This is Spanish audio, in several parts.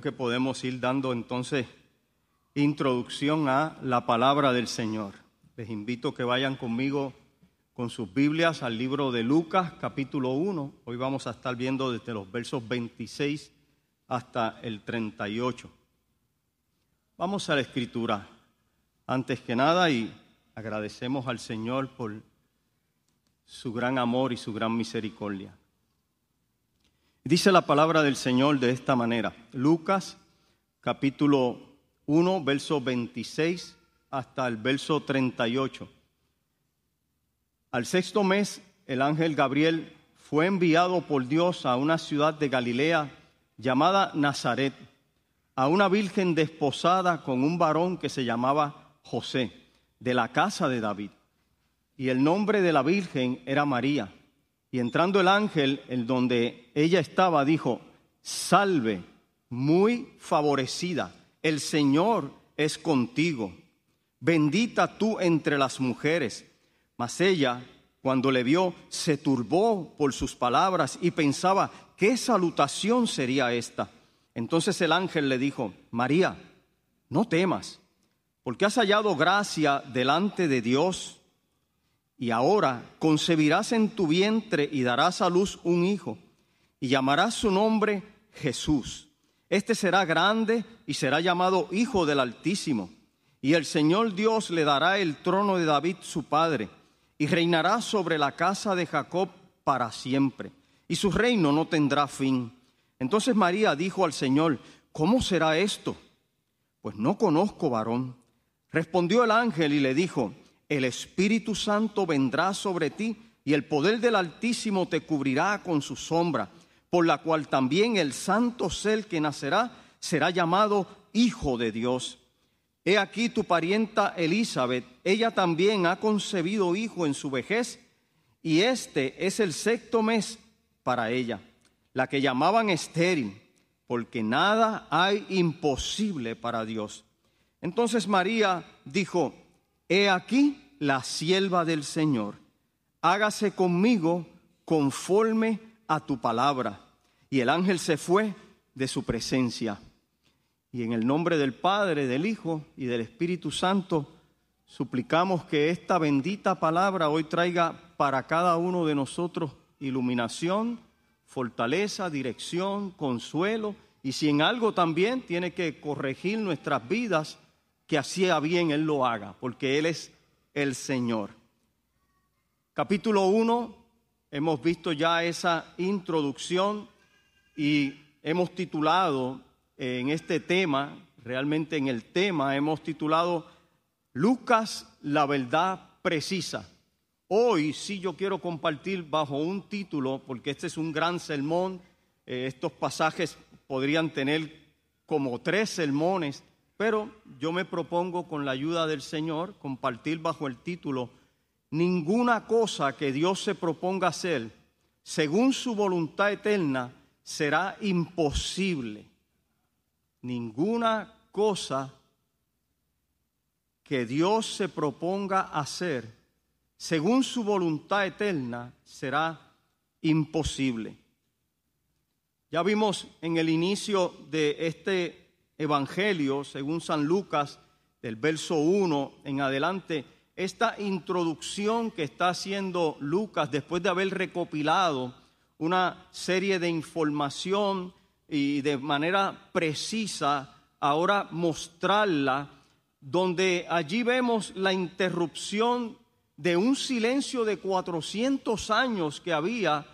que podemos ir dando entonces introducción a la palabra del Señor. Les invito a que vayan conmigo con sus Biblias al libro de Lucas, capítulo 1. Hoy vamos a estar viendo desde los versos 26 hasta el 38. Vamos a la escritura. Antes que nada, y agradecemos al Señor por su gran amor y su gran misericordia. Dice la palabra del Señor de esta manera. Lucas capítulo 1, verso 26 hasta el verso 38. Al sexto mes, el ángel Gabriel fue enviado por Dios a una ciudad de Galilea llamada Nazaret, a una virgen desposada con un varón que se llamaba José, de la casa de David. Y el nombre de la virgen era María. Y entrando el ángel en donde ella estaba, dijo, salve, muy favorecida, el Señor es contigo, bendita tú entre las mujeres. Mas ella, cuando le vio, se turbó por sus palabras y pensaba, ¿qué salutación sería esta? Entonces el ángel le dijo, María, no temas, porque has hallado gracia delante de Dios y ahora concebirás en tu vientre y darás a luz un hijo, y llamarás su nombre Jesús. Este será grande y será llamado Hijo del Altísimo. Y el Señor Dios le dará el trono de David su padre, y reinará sobre la casa de Jacob para siempre, y su reino no tendrá fin. Entonces María dijo al Señor, ¿cómo será esto? Pues no conozco varón. Respondió el ángel y le dijo, el Espíritu Santo vendrá sobre ti y el poder del Altísimo te cubrirá con su sombra, por la cual también el santo ser que nacerá será llamado Hijo de Dios. He aquí tu parienta Elizabeth, ella también ha concebido hijo en su vejez, y este es el sexto mes para ella, la que llamaban estéril, porque nada hay imposible para Dios. Entonces María dijo, He aquí la sierva del Señor, hágase conmigo conforme a tu palabra. Y el ángel se fue de su presencia. Y en el nombre del Padre, del Hijo y del Espíritu Santo, suplicamos que esta bendita palabra hoy traiga para cada uno de nosotros iluminación, fortaleza, dirección, consuelo, y si en algo también tiene que corregir nuestras vidas, que así a bien Él lo haga, porque Él es el Señor. Capítulo 1, hemos visto ya esa introducción y hemos titulado en este tema, realmente en el tema, hemos titulado Lucas, la verdad precisa. Hoy sí yo quiero compartir bajo un título, porque este es un gran sermón, eh, estos pasajes podrían tener como tres sermones, pero yo me propongo con la ayuda del Señor compartir bajo el título Ninguna cosa que Dios se proponga hacer según su voluntad eterna será imposible. Ninguna cosa que Dios se proponga hacer según su voluntad eterna será imposible. Ya vimos en el inicio de este Evangelio, según San Lucas, del verso 1 en adelante, esta introducción que está haciendo Lucas después de haber recopilado una serie de información y de manera precisa, ahora mostrarla, donde allí vemos la interrupción de un silencio de 400 años que había,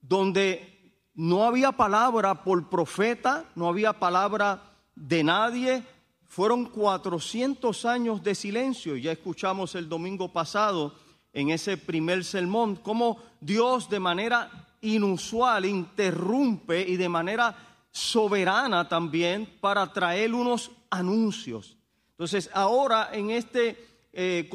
donde no había palabra por profeta, no había palabra de nadie. Fueron 400 años de silencio. Ya escuchamos el domingo pasado en ese primer sermón cómo Dios de manera inusual interrumpe y de manera soberana también para traer unos anuncios. Entonces ahora en este eh,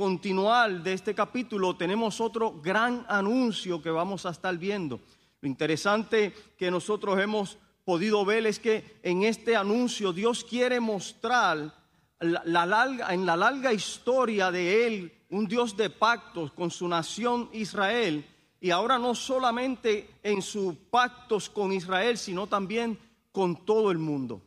de este capítulo tenemos otro gran anuncio que vamos a estar viendo. Lo interesante que nosotros hemos podido ver es que en este anuncio Dios quiere mostrar la, larga, en la larga historia de Él, un Dios de pactos con su nación Israel, y ahora no solamente en sus pactos con Israel, sino también con todo el mundo.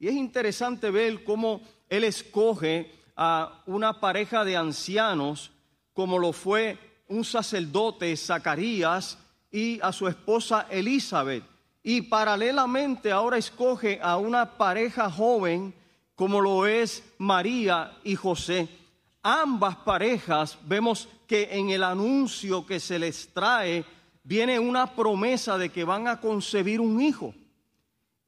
Y es interesante ver cómo él escoge a una pareja de ancianos, como lo fue un sacerdote, Zacarías, y a su esposa Elizabeth. Y paralelamente ahora escoge a una pareja joven, como lo es María y José. Ambas parejas vemos que en el anuncio que se les trae viene una promesa de que van a concebir un hijo.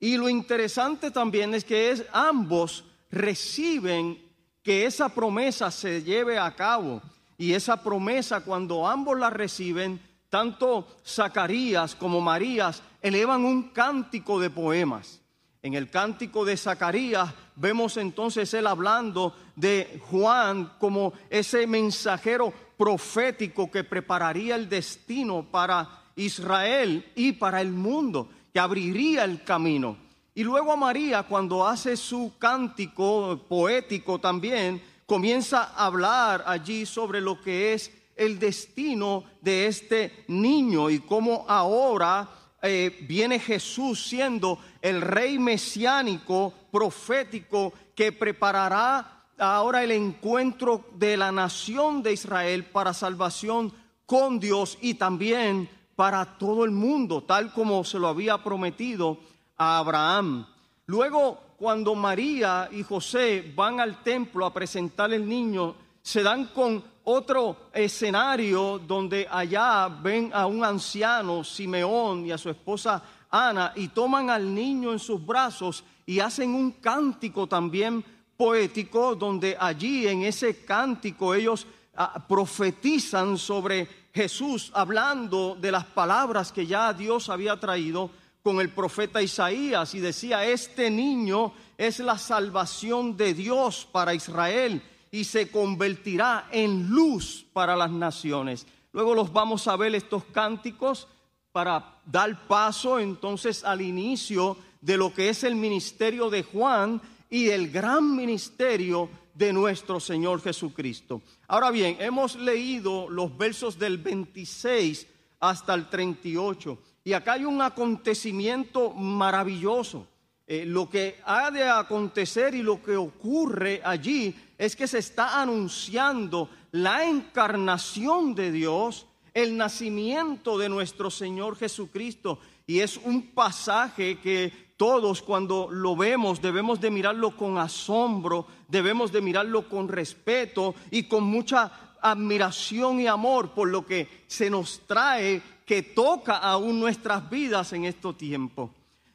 Y lo interesante también es que ambos reciben que esa promesa se lleve a cabo. Y esa promesa, cuando ambos la reciben, tanto Zacarías como Marías elevan un cántico de poemas. En el cántico de Zacarías vemos entonces él hablando de Juan como ese mensajero profético que prepararía el destino para Israel y para el mundo, que abriría el camino. Y luego a María, cuando hace su cántico poético también, comienza a hablar allí sobre lo que es el destino de este niño y cómo ahora eh, viene Jesús siendo el rey mesiánico, profético, que preparará ahora el encuentro de la nación de Israel para salvación con Dios y también para todo el mundo, tal como se lo había prometido a Abraham. Luego, cuando María y José van al templo a presentar el niño, se dan con otro escenario donde allá ven a un anciano, Simeón, y a su esposa Ana, y toman al niño en sus brazos y hacen un cántico también poético, donde allí en ese cántico ellos ah, profetizan sobre Jesús, hablando de las palabras que ya Dios había traído con el profeta Isaías y decía, este niño es la salvación de Dios para Israel y se convertirá en luz para las naciones. Luego los vamos a ver estos cánticos para dar paso entonces al inicio de lo que es el ministerio de Juan y el gran ministerio de nuestro Señor Jesucristo. Ahora bien, hemos leído los versos del 26 hasta el 38 y acá hay un acontecimiento maravilloso. Eh, lo que ha de acontecer y lo que ocurre allí es que se está anunciando la encarnación de Dios, el nacimiento de nuestro Señor Jesucristo. Y es un pasaje que todos cuando lo vemos debemos de mirarlo con asombro, debemos de mirarlo con respeto y con mucha admiración y amor por lo que se nos trae que toca aún nuestras vidas en estos tiempos.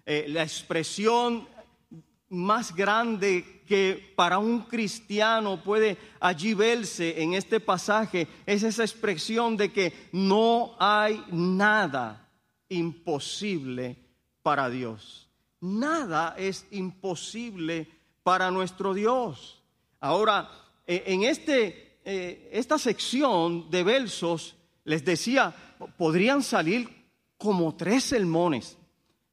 Eh, la expresión más grande que para un cristiano puede allí verse en este pasaje es esa expresión de que no hay nada imposible para Dios. Nada es imposible para nuestro Dios. Ahora, eh, en este, eh, esta sección de versos, les decía, podrían salir como tres sermones.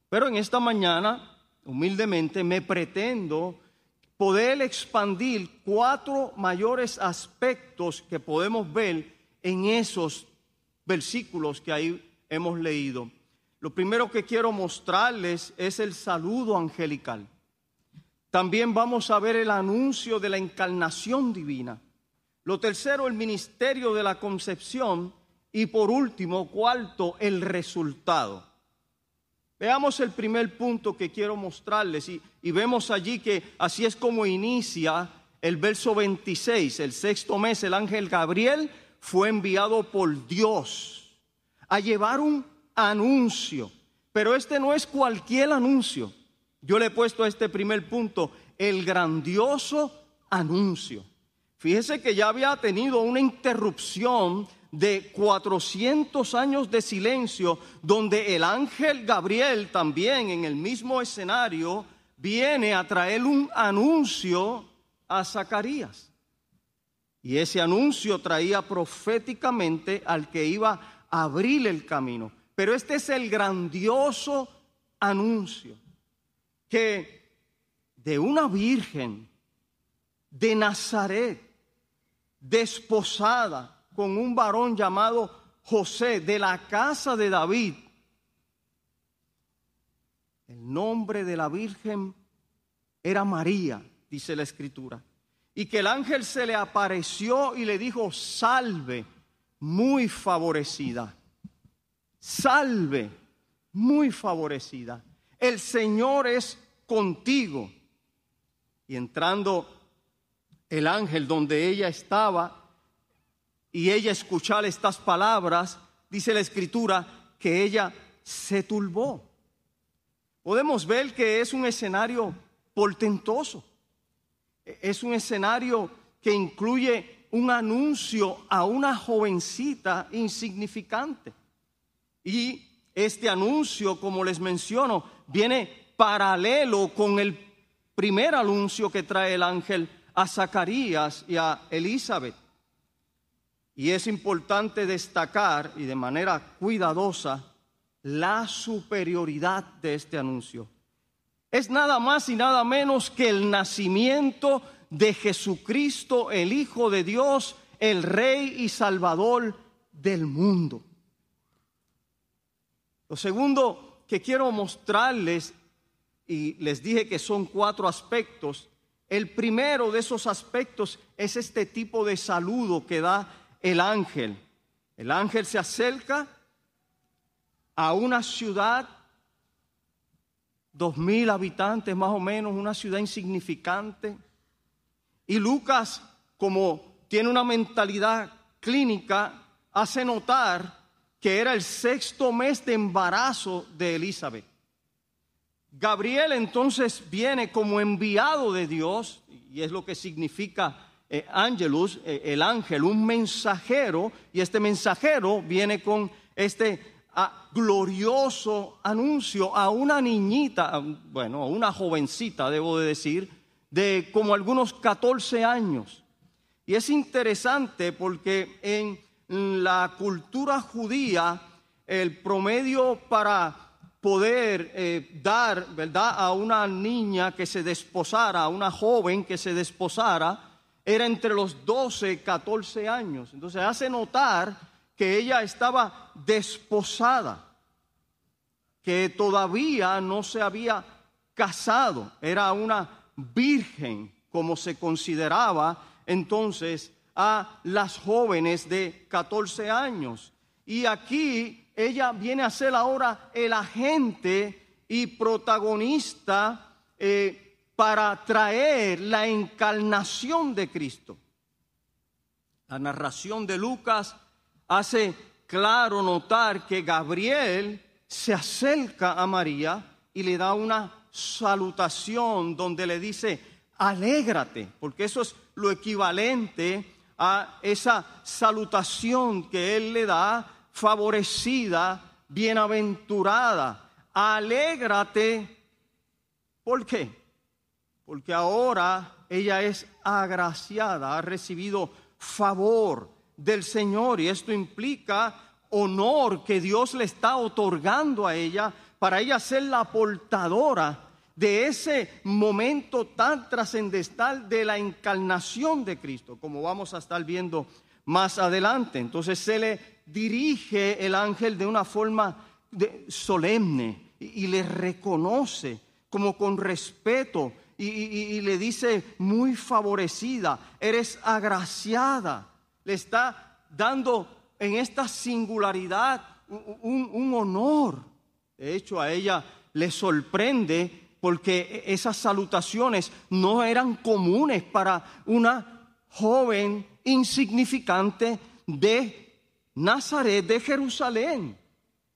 Pero en esta mañana, humildemente, me pretendo poder expandir cuatro mayores aspectos que podemos ver en esos versículos que ahí hemos leído. Lo primero que quiero mostrarles es el saludo angelical. También vamos a ver el anuncio de la encarnación divina. Lo tercero, el ministerio de la concepción. Y por último, cuarto, el resultado. Veamos el primer punto que quiero mostrarles y, y, vemos allí que así es como inicia el verso 26. El sexto mes el ángel Gabriel fue enviado por Dios a llevar un anuncio. Pero este no es cualquier anuncio. Yo le he puesto a este primer punto el grandioso anuncio. Fíjese que ya había tenido una interrupción de 400 años de silencio, donde el ángel Gabriel también en el mismo escenario viene a traer un anuncio a Zacarías. Y ese anuncio traía proféticamente al que iba a abrir el camino. Pero este es el grandioso anuncio que de una virgen de Nazaret, desposada, con un varón llamado José de la casa de David. El nombre de la Virgen era María, dice la escritura, y que el ángel se le apareció y le dijo, salve, muy favorecida, salve, muy favorecida, el Señor es contigo. Y entrando el ángel donde ella estaba y ella escuchar estas palabras, dice la escritura que ella se turbó. Podemos ver que es un escenario portentoso. Es un escenario que incluye un anuncio a una jovencita insignificante. Y este anuncio, como les menciono, viene paralelo con el primer anuncio que trae el ángel a Zacarías y a Elizabeth. Y es importante destacar y de manera cuidadosa la superioridad de este anuncio. Es nada más y nada menos que el nacimiento de Jesucristo, el Hijo de Dios, el Rey y Salvador del mundo. Lo segundo que quiero mostrarles, y les dije que son cuatro aspectos, el primero de esos aspectos es este tipo de saludo que da el ángel. El ángel se acerca a una ciudad, dos mil habitantes más o menos, una ciudad insignificante. Y Lucas, como tiene una mentalidad clínica, hace notar que era el sexto mes de embarazo de Elizabeth. Gabriel entonces viene como enviado de Dios, y es lo que significa eh, Angelus, eh, el ángel, un mensajero, y este mensajero viene con este ah, glorioso anuncio a una niñita, bueno, a una jovencita, debo de decir, de como algunos 14 años. Y es interesante porque en la cultura judía, el promedio para poder eh, dar, ¿verdad?, a una niña que se desposara, a una joven que se desposara, era entre los 12 y 14 años. Entonces hace notar que ella estaba desposada, que todavía no se había casado, era una virgen, como se consideraba entonces a las jóvenes de 14 años. Y aquí ella viene a ser ahora el agente y protagonista eh, para traer la encarnación de Cristo. La narración de Lucas hace claro notar que Gabriel se acerca a María y le da una salutación donde le dice, alégrate, porque eso es lo equivalente a esa salutación que él le da favorecida, bienaventurada. Alégrate. ¿Por qué? Porque ahora ella es agraciada, ha recibido favor del Señor y esto implica honor que Dios le está otorgando a ella para ella ser la portadora de ese momento tan trascendental de la encarnación de Cristo, como vamos a estar viendo más adelante. Entonces se le dirige el ángel de una forma solemne y, le reconoce como con respeto y, le dice muy favorecida, eres agraciada, le está dando en esta singularidad un, un honor. De hecho, a ella le sorprende porque esas salutaciones no eran comunes para una joven insignificante de Nazaret de Jerusalén.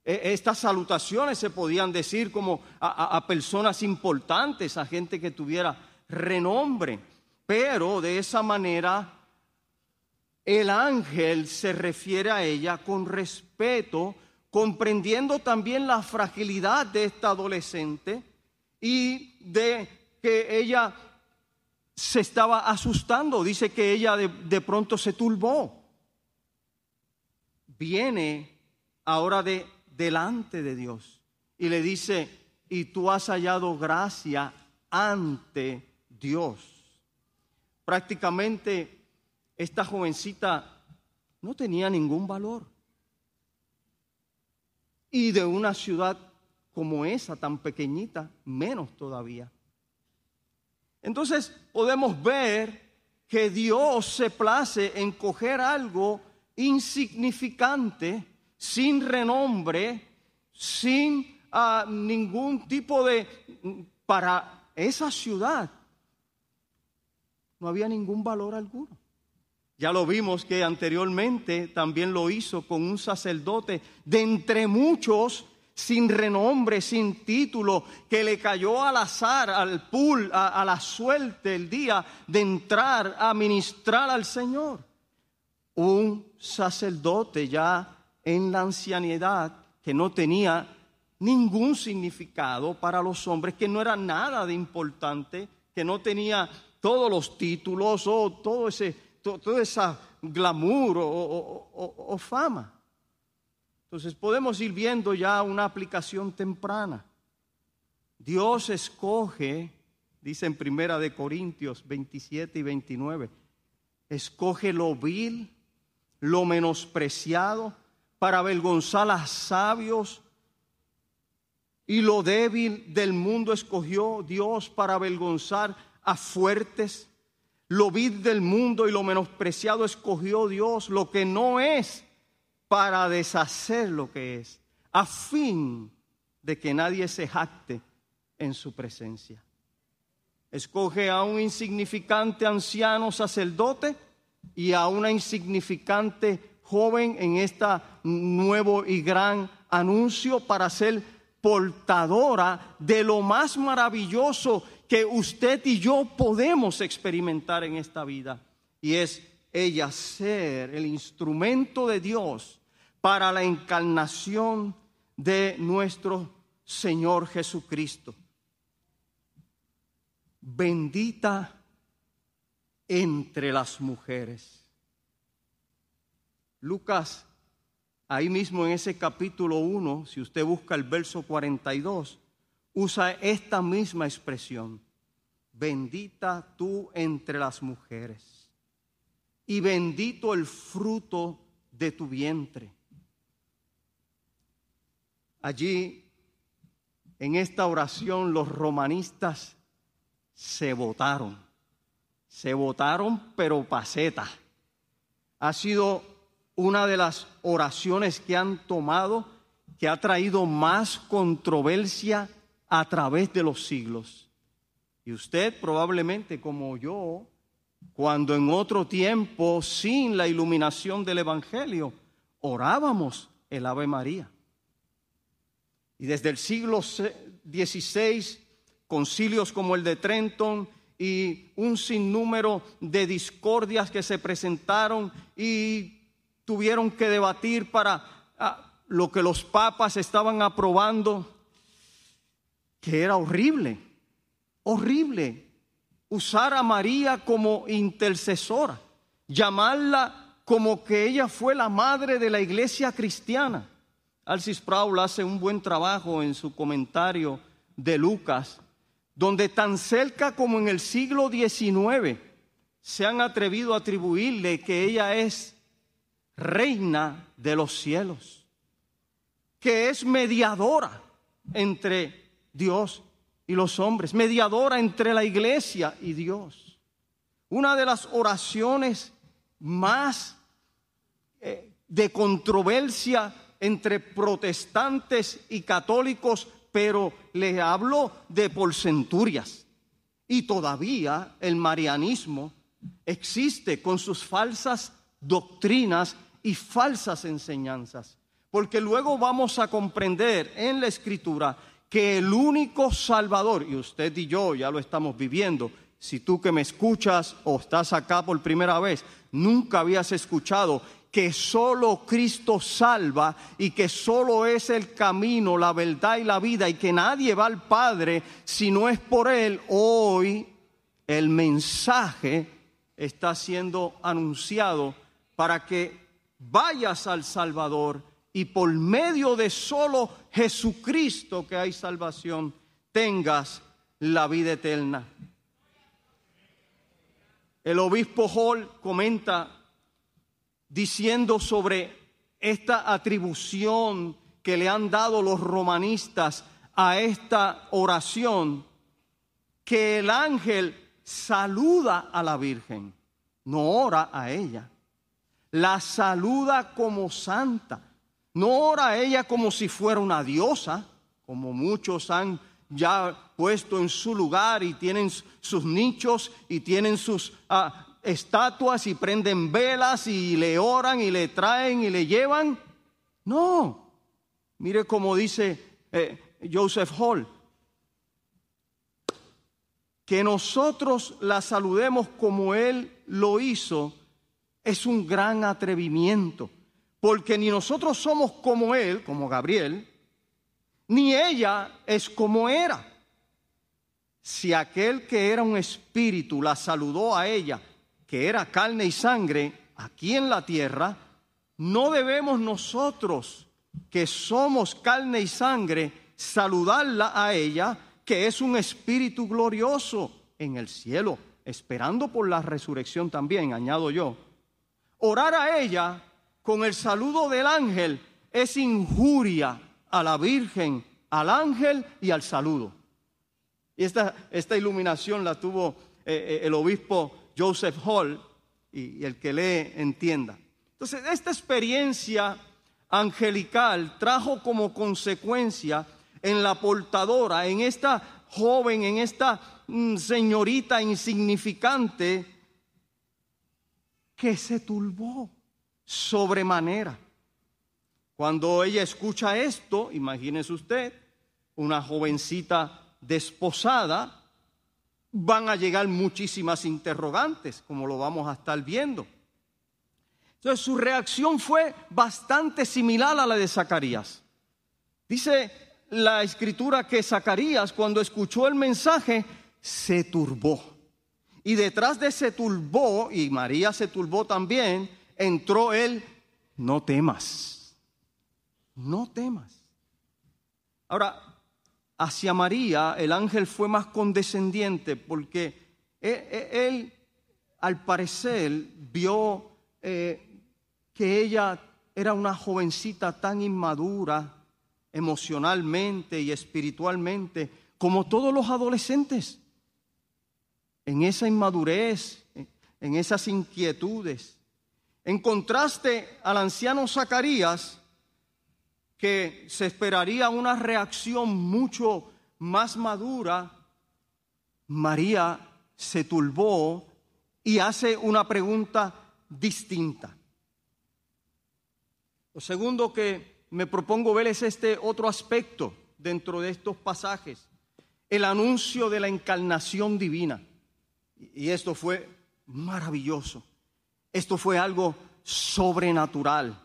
E, estas salutaciones se podían decir como a, personas importantes, a gente que tuviera renombre, pero de esa manera el ángel se refiere a ella con respeto, comprendiendo también la fragilidad de esta adolescente y de que ella se estaba asustando. Dice que ella de, de pronto se turbó viene ahora de delante de Dios y le dice, y tú has hallado gracia ante Dios. Prácticamente esta jovencita no tenía ningún valor. Y de una ciudad como esa, tan pequeñita, menos todavía. Entonces podemos ver que Dios se place en coger algo insignificante, sin renombre, sin ah, ningún tipo de... Para esa ciudad no había ningún valor alguno. Ya lo vimos que anteriormente también lo hizo con un sacerdote de entre muchos sin renombre, sin título, que le cayó al azar, al pool, a, la suerte el día de entrar a ministrar al Señor. Un sacerdote ya en la ancianidad que no tenía ningún significado para los hombres, que no era nada de importante, que no tenía todos los títulos o todo ese, todo, esa glamour o fama. Entonces podemos ir viendo ya una aplicación temprana. Dios escoge, dice en Primera de Corintios 27 y 29, escoge lo vil, lo menospreciado, para avergonzar a sabios, y lo débil del mundo escogió Dios para avergonzar a fuertes. Lo vil del mundo y lo menospreciado escogió Dios, lo que no es para deshacer lo que es, a fin de que nadie se jacte en su presencia. Escoge a un insignificante anciano sacerdote y a una insignificante joven en este nuevo y gran anuncio para ser portadora de lo más maravilloso que usted y yo podemos experimentar en esta vida. Y es ella ser el instrumento de Dios para la encarnación de nuestro Señor Jesucristo. Bendita entre las mujeres. Lucas, ahí mismo en ese capítulo 1, si usted busca el verso 42, usa esta misma expresión. Bendita tú entre las mujeres y bendito el fruto de tu vientre. Allí, en esta oración, los romanistas se votaron. Se votaron, pero paseta. Ha sido una de las oraciones que han tomado que ha traído más controversia a través de los siglos. Y usted probablemente como yo, cuando en otro tiempo, sin la iluminación del Evangelio, orábamos el Ave María. Y desde el siglo XVI, concilios como el de Trenton y un sinnúmero de discordias que se presentaron y tuvieron que debatir para ah, lo que los papas estaban aprobando, que era horrible, horrible usar a María como intercesora, llamarla como que ella fue la madre de la iglesia cristiana. Alcis Sproul hace un buen trabajo en su comentario de Lucas, donde tan cerca como en el siglo XIX se han atrevido a atribuirle que ella es reina de los cielos, que es mediadora entre Dios y los hombres, mediadora entre la iglesia y Dios. Una de las oraciones más eh, de controversia entre protestantes y católicos, pero le hablo de por centurias. Y todavía el marianismo existe con sus falsas doctrinas y falsas enseñanzas. Porque luego vamos a comprender en la escritura que el único Salvador, y usted y yo ya lo estamos viviendo, si tú que me escuchas o estás acá por primera vez, nunca habías escuchado que solo Cristo salva y que solo es el camino, la verdad y la vida y que nadie va al Padre si no es por Él, hoy el mensaje está siendo anunciado para que vayas al Salvador y por medio de solo Jesucristo que hay salvación, tengas la vida eterna. El obispo Hall comenta diciendo sobre esta atribución que le han dado los romanistas a esta oración, que el ángel saluda a la Virgen, no ora a ella. La saluda como santa, no ora a ella como si fuera una diosa, como muchos han ya puesto en su lugar y tienen sus nichos y tienen sus ah, estatuas y prenden velas y le oran y le traen y le llevan. No, mire como dice eh, Joseph Hall, que nosotros la saludemos como Él lo hizo es un gran atrevimiento, porque ni nosotros somos como Él, como Gabriel, ni ella es como era. Si aquel que era un espíritu la saludó a ella, que era carne y sangre, aquí en la tierra, no debemos nosotros, que somos carne y sangre, saludarla a ella, que es un espíritu glorioso en el cielo, esperando por la resurrección también, añado yo. Orar a ella con el saludo del ángel es injuria a la Virgen, al ángel y al saludo. Y esta, esta iluminación la tuvo eh, eh, el obispo Joseph Hall, y, y el que lee entienda. Entonces, esta experiencia angelical trajo como consecuencia en la portadora, en esta joven, en esta mm, señorita insignificante, que se turbó sobremanera. Cuando ella escucha esto, imagínese usted, una jovencita desposada, van a llegar muchísimas interrogantes, como lo vamos a estar viendo. Entonces su reacción fue bastante similar a la de Zacarías. Dice la escritura que Zacarías cuando escuchó el mensaje se turbó. Y detrás de ese turbó, y María se turbó también, entró él, no temas, no temas. Ahora, hacia María el ángel fue más condescendiente porque él, al parecer vio eh, que ella era una jovencita tan inmadura emocionalmente y espiritualmente como todos los adolescentes. En esa inmadurez, en esas inquietudes. En contraste al anciano Zacarías, que se esperaría una reacción mucho más madura, María se turbó y hace una pregunta distinta. Lo segundo que me propongo ver es este otro aspecto dentro de estos pasajes, el anuncio de la encarnación divina. Y esto fue maravilloso. Esto fue algo sobrenatural.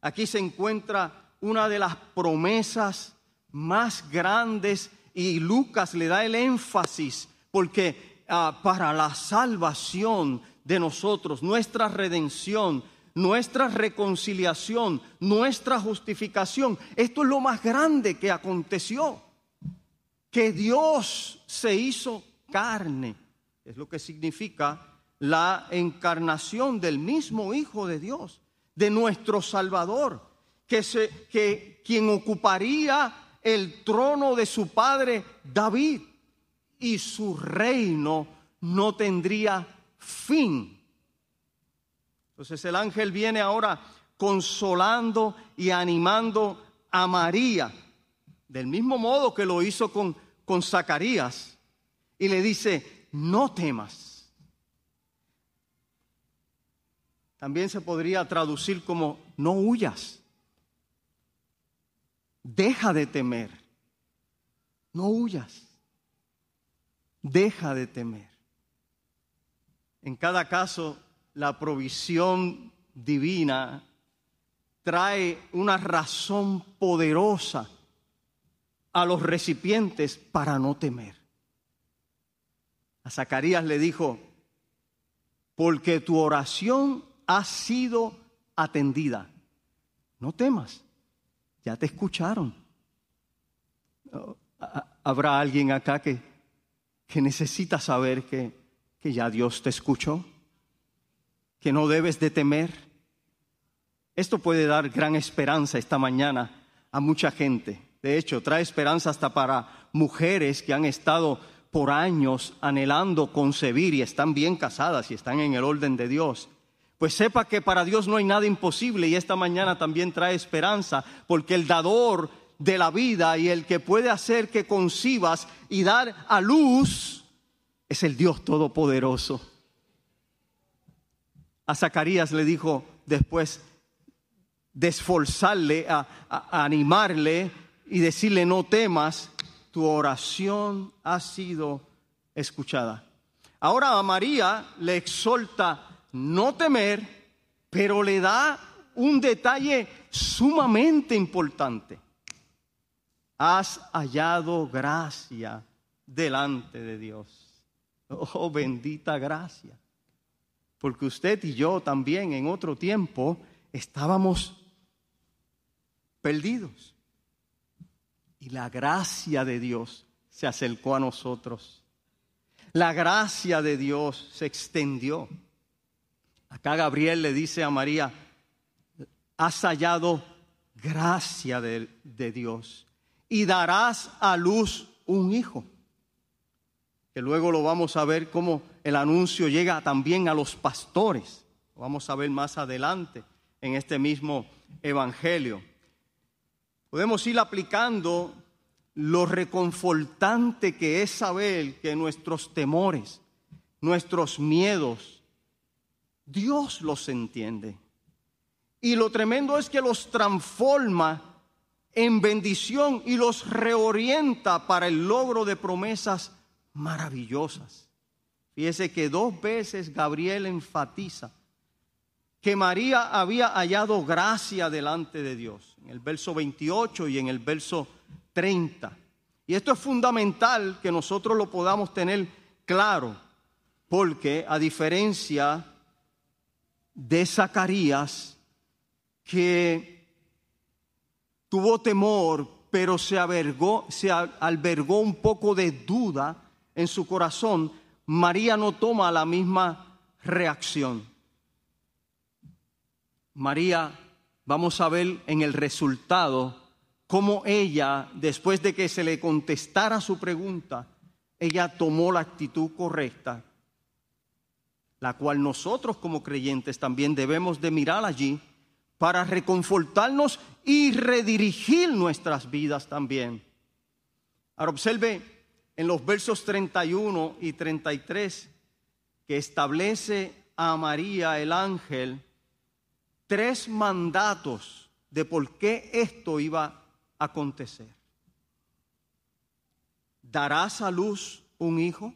Aquí se encuentra una de las promesas más grandes y Lucas le da el énfasis porque ah, para la salvación de nosotros, nuestra redención, nuestra reconciliación, nuestra justificación, esto es lo más grande que aconteció, que Dios se hizo carne, es lo que significa la encarnación del mismo Hijo de Dios, de nuestro Salvador que, se, que quien ocuparía el trono de su padre David y su reino no tendría fin. Entonces el ángel viene ahora consolando y animando a María, del mismo modo que lo hizo con, con Zacarías, y le dice, no temas. También se podría traducir como, no huyas. Deja de temer. No huyas. Deja de temer. En cada caso, la provisión divina trae una razón poderosa a los recipientes para no temer. A Zacarías le dijo, porque tu oración ha sido atendida. No temas ya te escucharon. ¿Habrá alguien acá que, que necesita saber que, que ya Dios te escuchó? Que no debes de temer. Esto puede dar gran esperanza esta mañana a mucha gente. De hecho, trae esperanza hasta para mujeres que han estado por años anhelando concebir y están bien casadas y están en el orden de Dios, pues sepa que para Dios no hay nada imposible y esta mañana también trae esperanza, porque el dador de la vida y el que puede hacer que concibas y dar a luz es el Dios Todopoderoso. A Zacarías le dijo después de esforzarle, a, animarle y decirle no temas, tu oración ha sido escuchada. Ahora a María le exhorta no temer, pero le da un detalle sumamente importante. Has hallado gracia delante de Dios. Oh, bendita gracia. Porque usted y yo también en otro tiempo estábamos perdidos. Y la gracia de Dios se acercó a nosotros. La gracia de Dios se extendió. Acá Gabriel le dice a María, has hallado gracia de, Dios y darás a luz un hijo. Que luego lo vamos a ver cómo el anuncio llega también a los pastores. Lo vamos a ver más adelante en este mismo evangelio. Podemos ir aplicando lo reconfortante que es saber que nuestros temores, nuestros miedos, Dios los entiende. Y lo tremendo es que los transforma en bendición y los reorienta para el logro de promesas maravillosas. Fíjese que dos veces Gabriel enfatiza que María había hallado gracia delante de Dios, en el verso 28 y en el verso 30. Y esto es fundamental que nosotros lo podamos tener claro, porque a diferencia de Zacarías que tuvo temor, pero se, se albergó un poco de duda en su corazón, María no toma la misma reacción. María, vamos a ver en el resultado cómo ella, después de que se le contestara su pregunta, ella tomó la actitud correcta la cual nosotros como creyentes también debemos de mirar allí para reconfortarnos y redirigir nuestras vidas también. Ahora observe en los versos 31 y 33 que establece a María el ángel tres mandatos de por qué esto iba a acontecer. Darás a luz un hijo,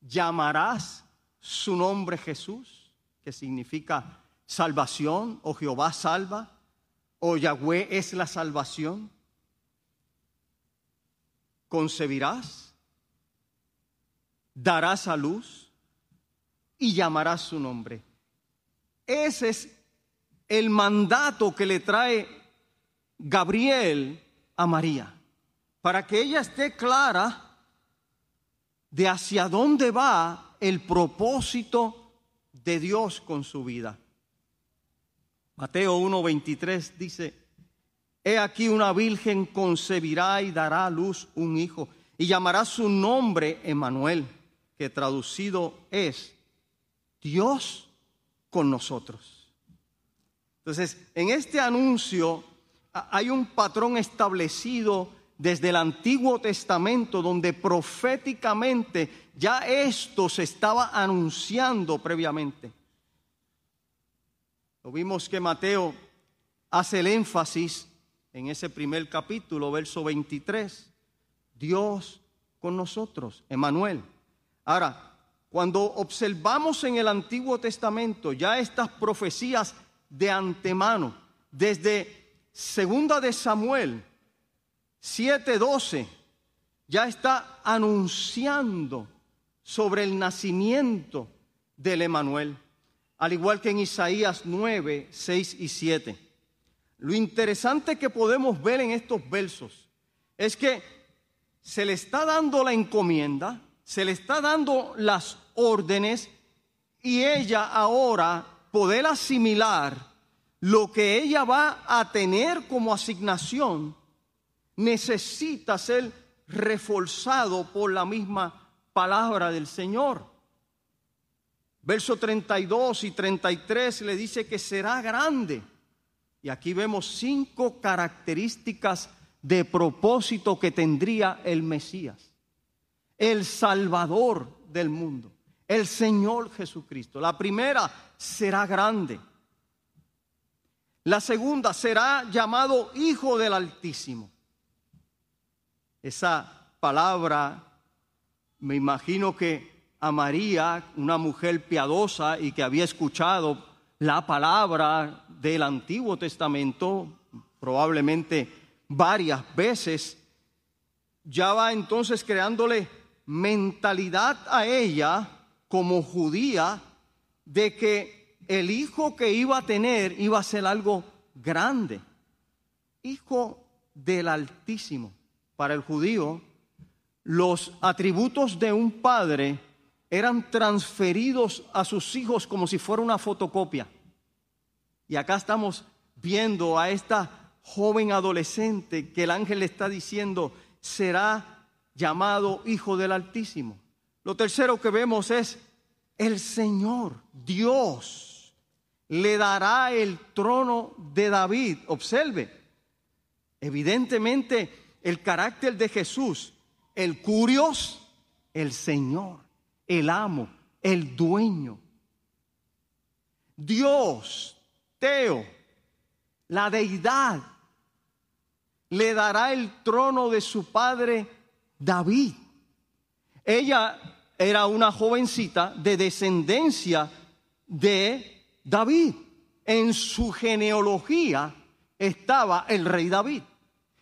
llamarás su nombre Jesús, que significa salvación, o Jehová salva, o Yahweh es la salvación. Concebirás, darás a luz y llamarás su nombre. Ese es el mandato que le trae Gabriel a María, para que ella esté clara de hacia dónde va el propósito de Dios con su vida. Mateo 1:23 dice, He aquí una virgen concebirá y dará a luz un hijo y llamará su nombre Emanuel, que traducido es Dios con nosotros. Entonces, en este anuncio hay un patrón establecido desde el Antiguo Testamento donde proféticamente ya esto se estaba anunciando previamente. Lo vimos que Mateo hace el énfasis en ese primer capítulo, verso 23. Dios con nosotros, Emanuel. Ahora, cuando observamos en el Antiguo Testamento ya estas profecías de antemano, desde segunda de Samuel 7:12, ya está anunciando sobre el nacimiento del Emanuel, al igual que en Isaías 9, 6 y 7. Lo interesante que podemos ver en estos versos es que se le está dando la encomienda, se le está dando las órdenes y ella ahora poder asimilar lo que ella va a tener como asignación, necesita ser reforzado por la misma palabra del Señor. Verso 32 y 33 le dice que será grande. Y aquí vemos cinco características de propósito que tendría el Mesías. El Salvador del mundo, el Señor Jesucristo. La primera será grande. La segunda será llamado Hijo del Altísimo. Esa palabra, me imagino que a María, una mujer piadosa y que había escuchado la palabra del Antiguo Testamento, probablemente varias veces, ya va entonces creándole mentalidad a ella como judía de que el hijo que iba a tener iba a ser algo grande, hijo del Altísimo. Para el judío, los atributos de un padre eran transferidos a sus hijos como si fuera una fotocopia. Y acá estamos viendo a esta joven adolescente que el ángel le está diciendo será llamado Hijo del Altísimo. Lo tercero que vemos es el Señor, Dios, le dará el trono de David. Observe, evidentemente el carácter de Jesús, el curios, el Señor el amo, el dueño. Dios, Teo, la deidad, le dará el trono de su padre David. Ella era una jovencita de descendencia de David. En su genealogía estaba el rey David.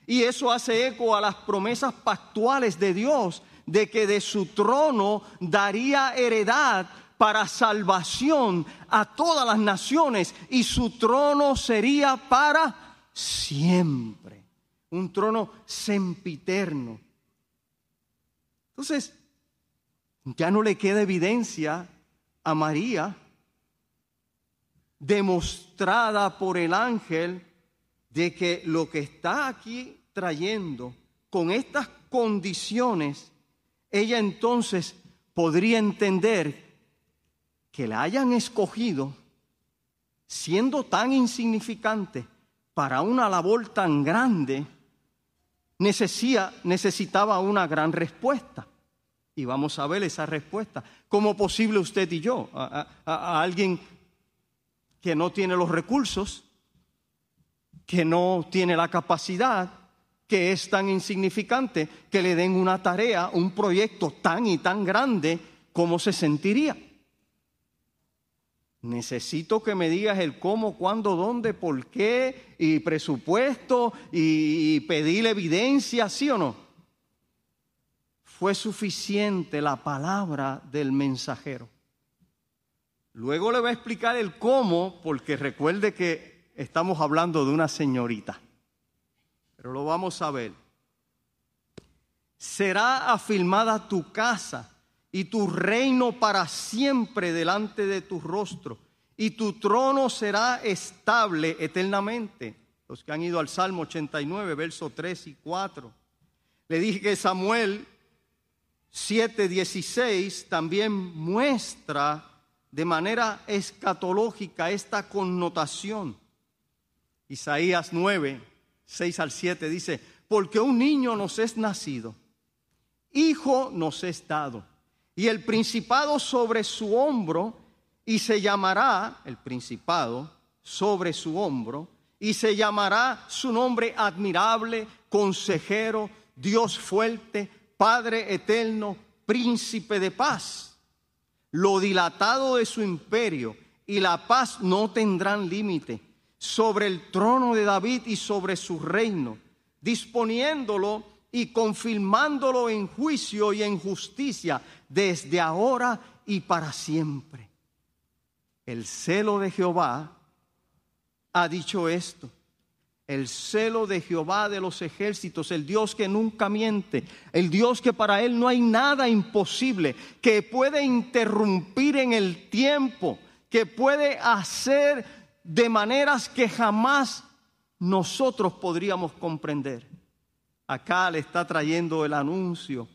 Y eso hace eco a las promesas pactuales de Dios de que de su trono daría heredad para salvación a todas las naciones y su trono sería para siempre. Un trono sempiterno. Entonces, ya no le queda evidencia a María demostrada por el ángel de que lo que está aquí trayendo con estas condiciones ella entonces podría entender que la hayan escogido siendo tan insignificante para una labor tan grande, necesitaba una gran respuesta. Y vamos a ver esa respuesta. ¿Cómo posible usted y yo? a alguien que no tiene los recursos, que no tiene la capacidad, que es tan insignificante que le den una tarea, un proyecto tan y tan grande, ¿cómo se sentiría? Necesito que me digas el cómo, cuándo, dónde, por qué, y presupuesto, y pedir evidencia, ¿sí o no? Fue suficiente la palabra del mensajero. Luego le voy a explicar el cómo, porque recuerde que estamos hablando de una señorita pero lo vamos a ver. Será afirmada tu casa y tu reino para siempre delante de tu rostro, y tu trono será estable eternamente. Los que han ido al Salmo 89, versos 3 y 4. Le dije que Samuel 7:16 también muestra de manera escatológica esta connotación. Isaías 9, 6 al 7 dice, porque un niño nos es nacido, hijo nos es dado, y el principado sobre su hombro, y se llamará, el principado sobre su hombro, y se llamará su nombre admirable, consejero, Dios fuerte, Padre eterno, príncipe de paz. Lo dilatado de su imperio y la paz no tendrán límite sobre el trono de David y sobre su reino, disponiéndolo y confirmándolo en juicio y en justicia desde ahora y para siempre. El celo de Jehová ha dicho esto. El celo de Jehová de los ejércitos, el Dios que nunca miente, el Dios que para él no hay nada imposible, que puede interrumpir en el tiempo, que puede hacer de maneras que jamás nosotros podríamos comprender. acá le está trayendo el anuncio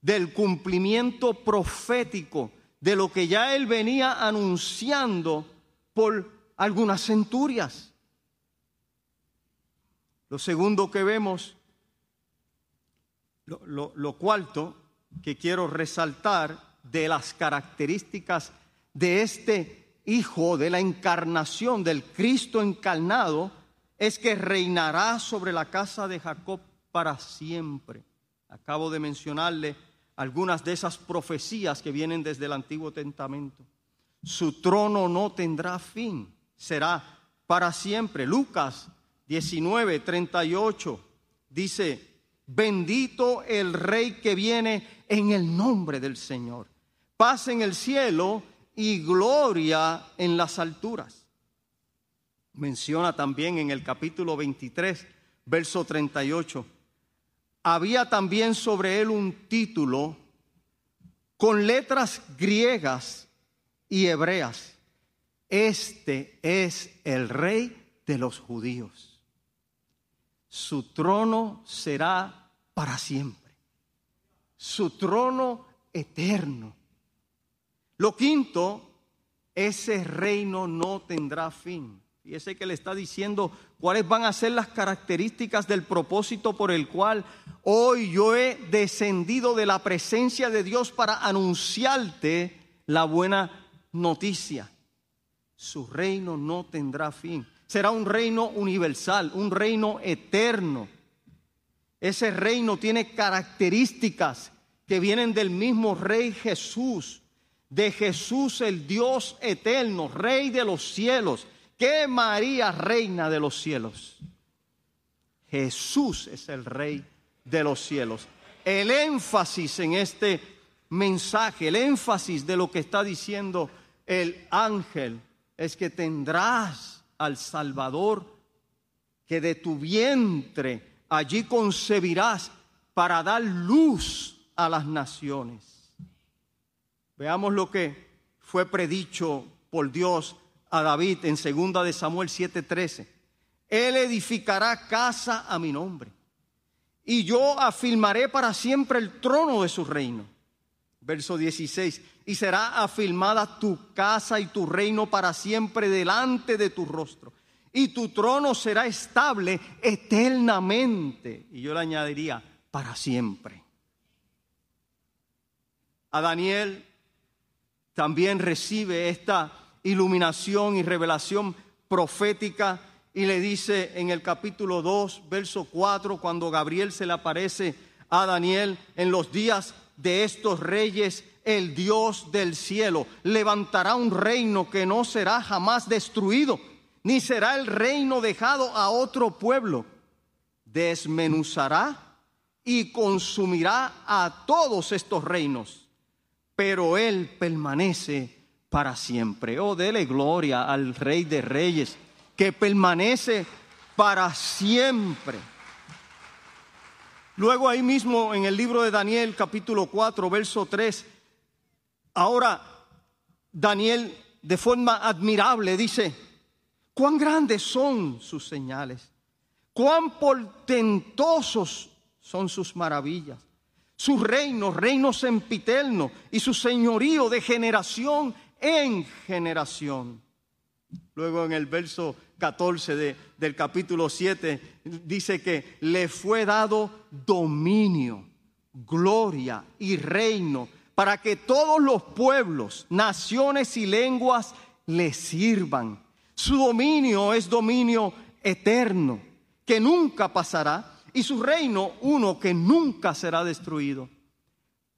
del cumplimiento profético de lo que ya él venía anunciando por algunas centurias. Lo segundo que vemos, lo, cuarto que quiero resaltar de las características de este Hijo, de la encarnación del Cristo encarnado, es que reinará sobre la casa de Jacob para siempre. Acabo de mencionarle algunas de esas profecías que vienen desde el Antiguo Testamento. Su trono no tendrá fin, será para siempre. Lucas 19, 38 dice, bendito el rey que viene en el nombre del Señor. Paz en el cielo y gloria en las alturas. Menciona también en el capítulo 23, verso 38 había también sobre él un título con letras griegas y hebreas. Este es el rey de los judíos. Su trono será para siempre. Su trono eterno. Lo quinto, ese reino no tendrá fin. Y ese que le está diciendo cuáles van a ser las características del propósito por el cual hoy yo he descendido de la presencia de Dios para anunciarte la buena noticia. Su reino no tendrá fin. Será un reino universal, un reino eterno. Ese reino tiene características que vienen del mismo Rey Jesús, de Jesús el Dios eterno, Rey de los cielos ¿Qué María reina de los cielos? Jesús es el rey de los cielos. El énfasis en este mensaje, el énfasis de lo que está diciendo el ángel es que tendrás al Salvador que de tu vientre allí concebirás para dar luz a las naciones. Veamos lo que fue predicho por Dios a David en segunda de Samuel 7:13. Él edificará casa a mi nombre y yo afirmaré para siempre el trono de su reino. Verso 16, y será afirmada tu casa y tu reino para siempre delante de tu rostro. Y tu trono será estable eternamente. Y yo le añadiría, para siempre. A Daniel también recibe esta iluminación y revelación profética y le dice en el capítulo 2, verso 4, cuando Gabriel se le aparece a Daniel en los días de estos reyes, el Dios del cielo levantará un reino que no será jamás destruido, ni será el reino dejado a otro pueblo. Desmenuzará y consumirá a todos estos reinos, pero él permanece para siempre. Oh, dele gloria al Rey de Reyes, que permanece para siempre. Luego ahí mismo en el libro de Daniel capítulo 4, verso 3, ahora Daniel de forma admirable dice, cuán grandes son sus señales, cuán portentosos son sus maravillas, su reino, reino sempiterno y su señorío de generación en generación. Luego en el verso 14 del capítulo 7 dice que le fue dado dominio, gloria y reino para que todos los pueblos, naciones y lenguas le sirvan. Su dominio es dominio eterno, que nunca pasará, y su reino uno que nunca será destruido.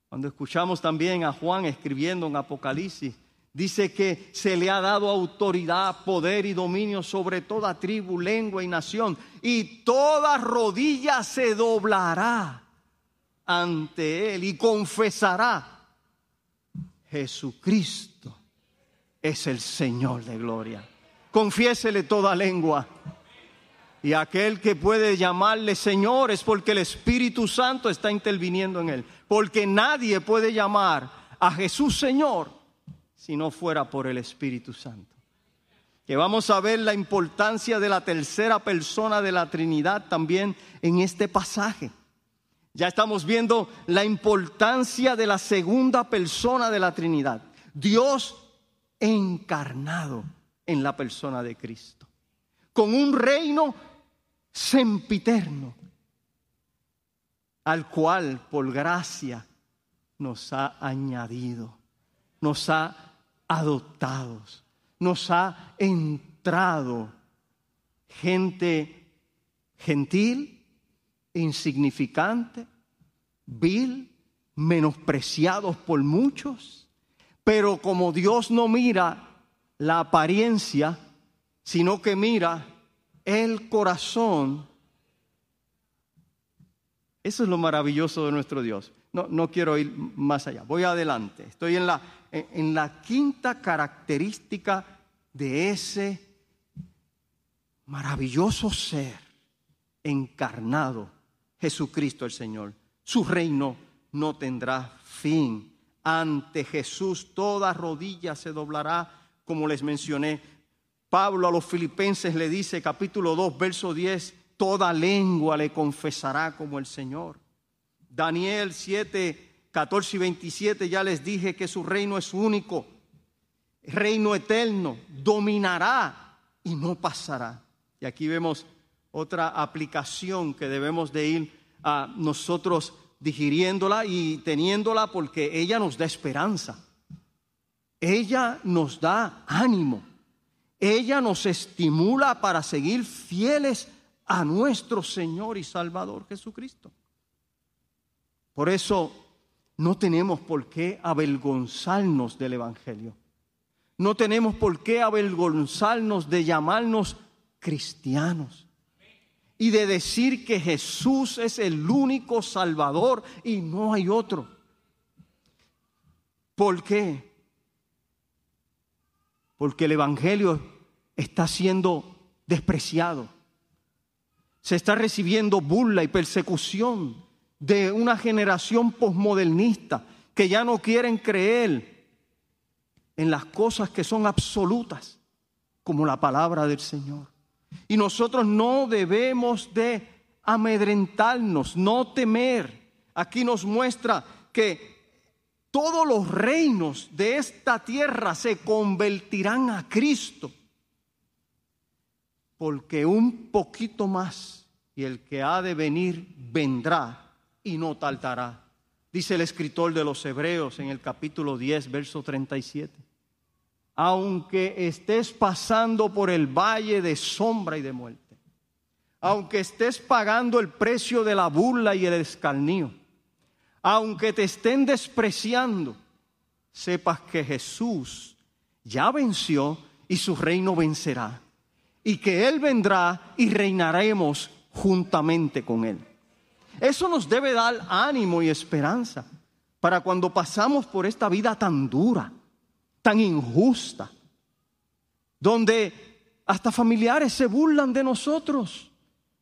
Cuando escuchamos también a Juan escribiendo en Apocalipsis, Dice que se le ha dado autoridad, poder y dominio sobre toda tribu, lengua y nación. Y toda rodilla se doblará ante Él y confesará, Jesucristo es el Señor de gloria. Confiésele toda lengua. Y aquel que puede llamarle Señor es porque el Espíritu Santo está interviniendo en él. Porque nadie puede llamar a Jesús Señor si no fuera por el Espíritu Santo. Que vamos a ver la importancia de la tercera persona de la Trinidad también en este pasaje. Ya estamos viendo la importancia de la segunda persona de la Trinidad. Dios encarnado en la persona de Cristo. Con un reino sempiterno al cual por gracia nos ha añadido, nos ha adoptado, nos ha entrado gente gentil, insignificante, vil, menospreciados por muchos, pero como Dios no mira la apariencia, sino que mira el corazón, eso es lo maravilloso de nuestro Dios. No, no quiero ir más allá, voy adelante. Estoy en la, en la quinta característica de ese maravilloso ser encarnado, Jesucristo el Señor. Su reino no tendrá fin. Ante Jesús toda rodilla se doblará, como les mencioné. Pablo a los filipenses le dice, capítulo 2, verso 10, toda lengua le confesará como el Señor. Daniel 7, 14 y 27 ya les dije que su reino es único, reino eterno, dominará y no pasará. Y aquí vemos otra aplicación que debemos de ir a nosotros digiriéndola y teniéndola porque ella nos da esperanza. Ella nos da ánimo. Ella nos estimula para seguir fieles a nuestro Señor y Salvador Jesucristo. Por eso no tenemos por qué avergonzarnos del Evangelio. No tenemos por qué avergonzarnos de llamarnos cristianos y de decir que Jesús es el único Salvador y no hay otro. ¿Por qué? Porque el Evangelio está siendo despreciado se está recibiendo burla y persecución de una generación posmodernista que ya no quieren creer en las cosas que son absolutas, como la palabra del Señor. Y nosotros no debemos de amedrentarnos, no temer. Aquí nos muestra que todos los reinos de esta tierra se convertirán a Cristo porque un poquito más y el que ha de venir vendrá y no tardará. Dice el escritor de los Hebreos en el capítulo 10, verso 37. Aunque estés pasando por el valle de sombra y de muerte, aunque estés pagando el precio de la burla y el escarnio, aunque te estén despreciando, sepas que Jesús ya venció y su reino vencerá y que Él vendrá y reinaremos juntamente con Él. Eso nos debe dar ánimo y esperanza para cuando pasamos por esta vida tan dura, tan injusta, donde hasta familiares se burlan de nosotros,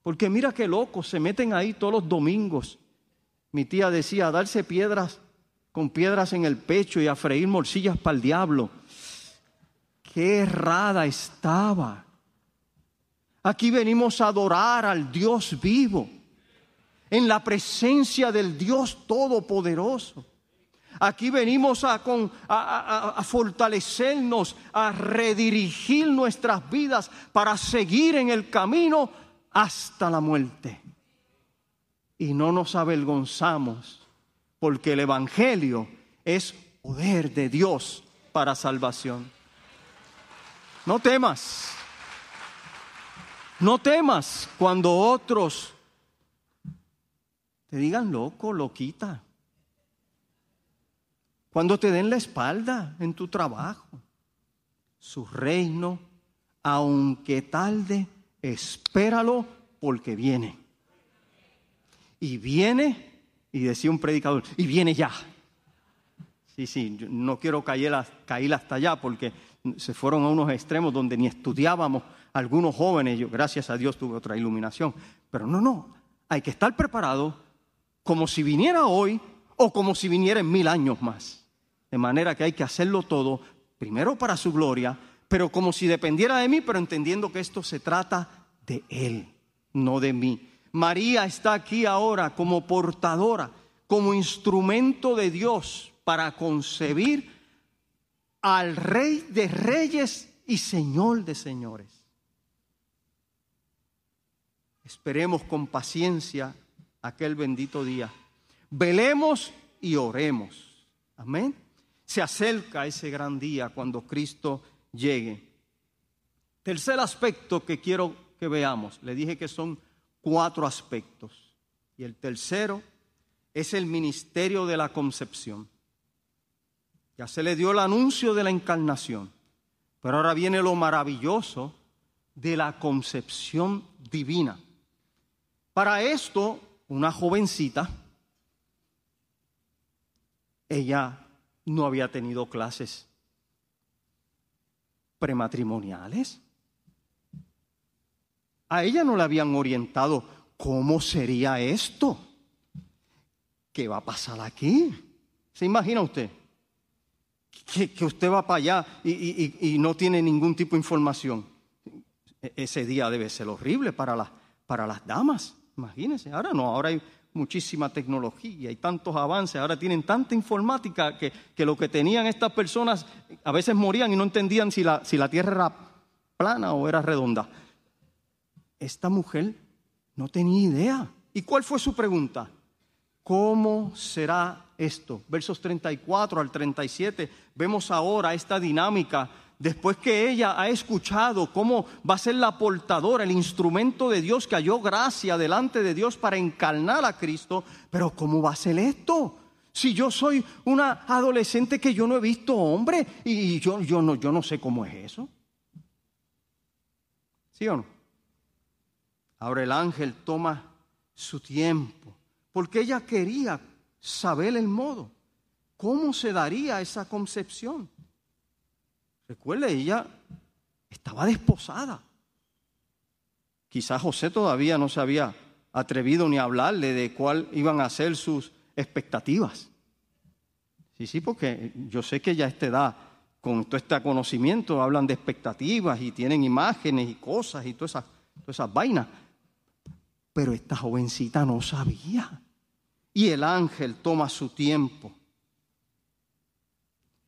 porque mira qué locos, se meten ahí todos los domingos. Mi tía decía, a darse piedras con piedras en el pecho y a freír morcillas para el diablo. Qué errada estaba. Aquí venimos a adorar al Dios vivo, en la presencia del Dios Todopoderoso. Aquí venimos a, a, fortalecernos, a redirigir nuestras vidas para seguir en el camino hasta la muerte. Y no nos avergonzamos, porque el Evangelio es poder de Dios para salvación. No temas. No temas cuando otros te digan loco, loquita. Cuando te den la espalda en tu trabajo. Su reino, aunque tarde, espéralo porque viene. Y viene, y decía un predicador, y viene ya. Sí, sí, no quiero caer, caer hasta allá porque se fueron a unos extremos donde ni estudiábamos algunos jóvenes, yo gracias a Dios tuve otra iluminación, pero no, no, hay que estar preparado como si viniera hoy o como si viniera en mil años más. De manera que hay que hacerlo todo, primero para su gloria, pero como si dependiera de mí, pero entendiendo que esto se trata de Él, no de mí. María está aquí ahora como portadora, como instrumento de Dios para concebir al Rey de Reyes y Señor de Señores. Esperemos con paciencia aquel bendito día. Velemos y oremos. Amén. Se acerca ese gran día cuando Cristo llegue. Tercer aspecto que quiero que veamos. Le dije que son cuatro aspectos. Y el tercero es el ministerio de la concepción. Ya se le dio el anuncio de la encarnación, pero ahora viene lo maravilloso de la concepción divina. Para esto, una jovencita, ella no había tenido clases prematrimoniales. A ella no le habían orientado cómo sería esto. ¿Qué va a pasar aquí? ¿Se imagina usted? Que, usted va para allá y, no tiene ningún tipo de información. E, ese día debe ser horrible para, para las damas. Imagínense. Ahora no, ahora hay muchísima tecnología y tantos avances. Ahora tienen tanta informática que, que, lo que tenían estas personas a veces morían y no entendían si la, si la tierra era plana o era redonda esta mujer no tenía idea. ¿Y cuál fue su pregunta? ¿Cómo será esto? Versos 34 al 37, vemos ahora esta dinámica. Después que ella ha escuchado cómo va a ser la portadora, el instrumento de Dios que halló gracia delante de Dios para encarnar a Cristo, pero ¿cómo va a ser esto? Si yo soy una adolescente que yo no he visto hombre y yo, yo, no, yo no sé cómo es eso. ¿Sí o no? Ahora el ángel toma su tiempo, porque ella quería saber el modo, cómo se daría esa concepción. Recuerde, ella estaba desposada. Quizás José todavía no se había atrevido ni a hablarle de cuál iban a ser sus expectativas. Sí, sí, porque yo sé que ya a esta edad, con todo este conocimiento, hablan de expectativas y tienen imágenes y cosas y todas esas, todas esas vainas. Pero esta jovencita no sabía. Y el ángel toma su tiempo.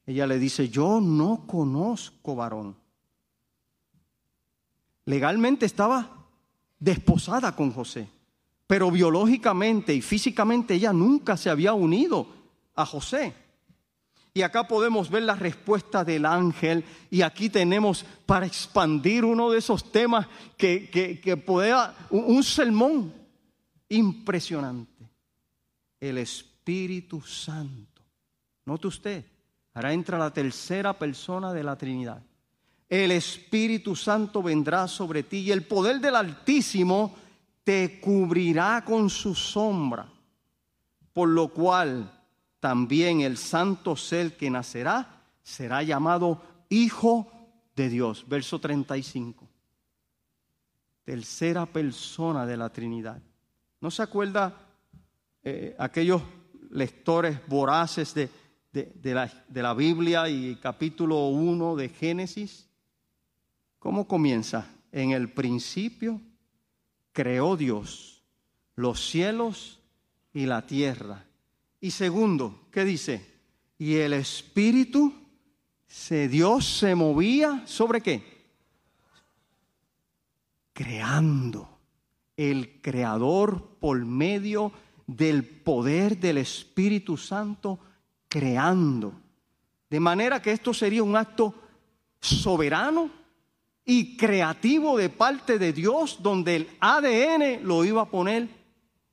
Ella le dice, yo no conozco varón. Legalmente estaba desposada con José, pero biológicamente y físicamente ella nunca se había unido a José. Y acá podemos ver la respuesta del ángel y aquí tenemos para expandir uno de esos temas que, que, pueda, un, sermón impresionante. El Espíritu Santo. Note usted, ahora entra la tercera persona de la Trinidad. El Espíritu Santo vendrá sobre ti y el poder del Altísimo te cubrirá con su sombra, por lo cual también el santo ser que nacerá será llamado Hijo de Dios. Verso 35. Tercera persona de la Trinidad. ¿No se acuerda eh, aquellos lectores voraces de, la, de la Biblia y capítulo 1 de Génesis? ¿Cómo comienza? En el principio creó Dios los cielos y la tierra y segundo, ¿qué dice? Y el Espíritu se Dios se movía sobre qué? Creando. El creador por medio del poder del Espíritu Santo creando. De manera que esto sería un acto soberano y creativo de parte de Dios, donde el ADN lo iba a poner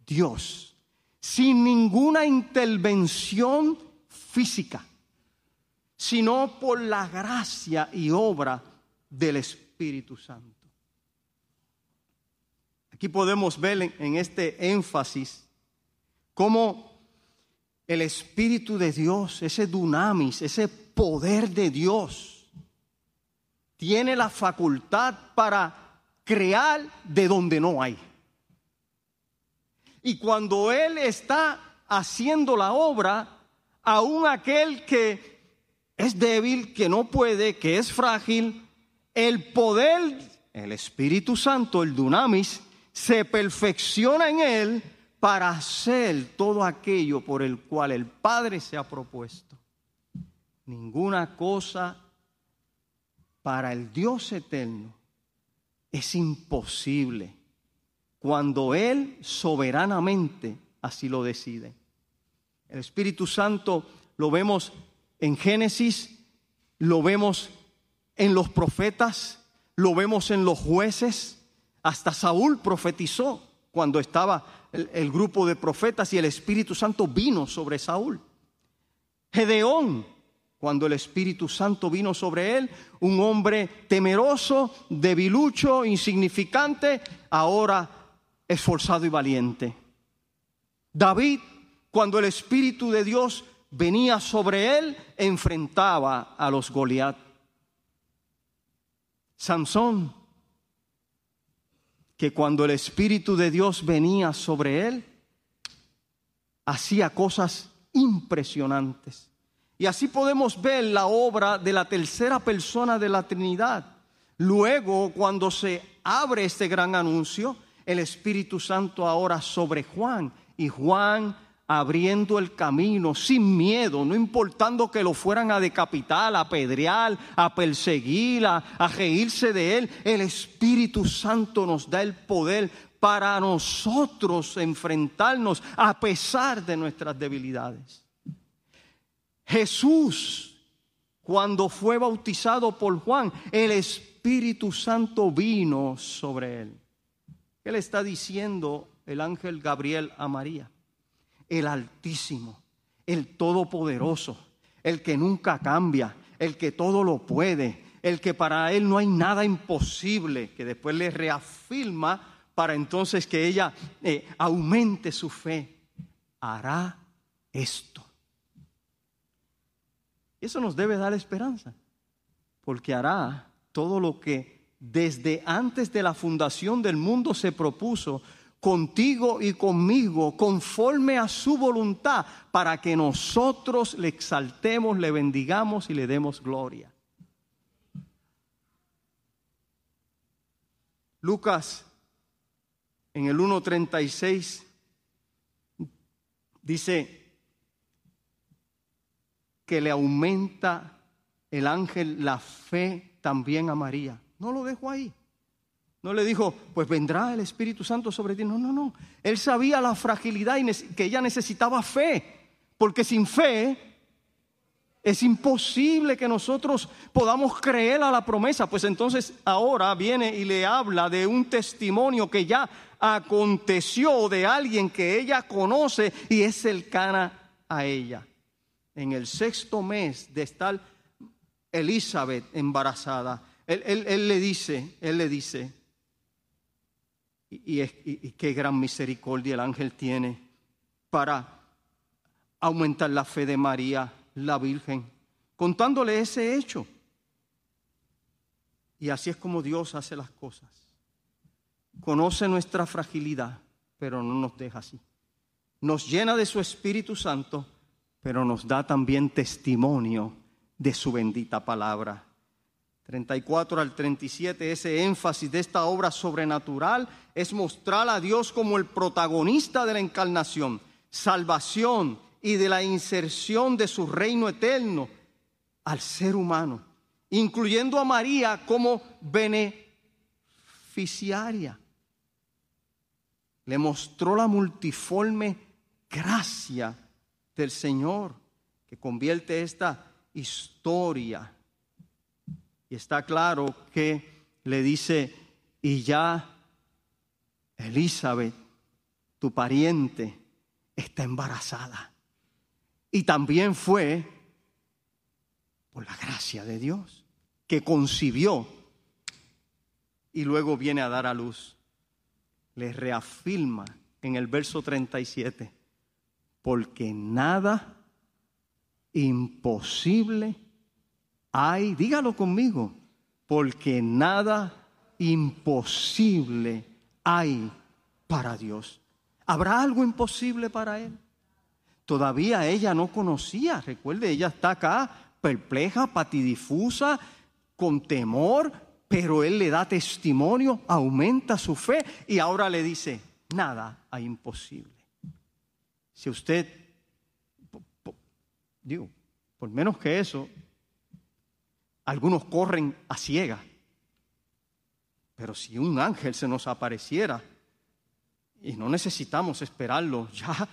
Dios sin ninguna intervención física, sino por la gracia y obra del Espíritu Santo. Aquí podemos ver en este énfasis cómo el Espíritu de Dios, ese dunamis, ese poder de Dios, tiene la facultad para crear de donde no hay. Y cuando Él está haciendo la obra, aún aquel que es débil, que no puede, que es frágil, el poder, el Espíritu Santo, el dunamis, se perfecciona en él para hacer todo aquello por el cual el Padre se ha propuesto. Ninguna cosa para el Dios eterno es imposible cuando Él soberanamente así lo decide. El Espíritu Santo lo vemos en Génesis, lo vemos en los profetas, lo vemos en los jueces, hasta Saúl profetizó cuando estaba el, grupo de profetas y el Espíritu Santo vino sobre Saúl. Gedeón, cuando el Espíritu Santo vino sobre él, un hombre temeroso, debilucho, insignificante, ahora esforzado y valiente. David, cuando el Espíritu de Dios venía sobre él, enfrentaba a los Goliat. Sansón, que cuando el Espíritu de Dios venía sobre él, hacía cosas impresionantes. Y así podemos ver la obra de la tercera persona de la Trinidad. Luego, cuando se abre este gran anuncio, el Espíritu Santo ahora sobre Juan y Juan abriendo el camino sin miedo, no importando que lo fueran a decapitar, a apedrear, a perseguir, a, a reírse de él. El Espíritu Santo nos da el poder para nosotros enfrentarnos a pesar de nuestras debilidades. Jesús, cuando fue bautizado por Juan, el Espíritu Santo vino sobre él. ¿Qué le está diciendo el ángel Gabriel a María? El Altísimo, el Todopoderoso, el que nunca cambia, el que todo lo puede, el que para él no hay nada imposible, que después le reafirma para entonces que ella eh, aumente su fe, hará esto. Eso nos debe dar esperanza, porque hará todo lo que desde antes de la fundación del mundo se propuso contigo y conmigo, conforme a su voluntad, para que nosotros le exaltemos, le bendigamos y le demos gloria. Lucas en el 1.36 dice que le aumenta el ángel la fe también a María. No lo dejo ahí. No le dijo, pues vendrá el Espíritu Santo sobre ti. No, no, no. Él sabía la fragilidad y que ella necesitaba fe. Porque sin fe es imposible que nosotros podamos creer a la promesa. Pues entonces ahora viene y le habla de un testimonio que ya aconteció de alguien que ella conoce y es cercana a ella. En el sexto mes de estar Elizabeth embarazada, él, él le dice, él le dice, y, qué gran misericordia el ángel tiene para aumentar la fe de María, la Virgen, contándole ese hecho. Y así es como Dios hace las cosas. Conoce nuestra fragilidad, pero no nos deja así. Nos llena de su Espíritu Santo, pero nos da también testimonio de su bendita palabra. 34 al 37, ese énfasis de esta obra sobrenatural es mostrar a Dios como el protagonista de la encarnación, salvación y de la inserción de su reino eterno al ser humano, incluyendo a María como beneficiaria. Le mostró la multiforme gracia del Señor que convierte esta historia y está claro que le dice, y ya Elizabeth, tu pariente, está embarazada. Y también fue por la gracia de Dios que concibió y luego viene a dar a luz. Le reafirma en el verso 37, porque nada imposible hay, dígalo conmigo, porque nada imposible hay para Dios. ¿Habrá algo imposible para Él? Todavía ella no conocía, recuerde, ella está acá perpleja, patidifusa, con temor, pero él le da testimonio, aumenta su fe y ahora le dice, nada hay imposible. Si usted, digo, por menos que eso, algunos corren a ciega. Pero si un ángel se nos apareciera y no necesitamos esperarlo, ya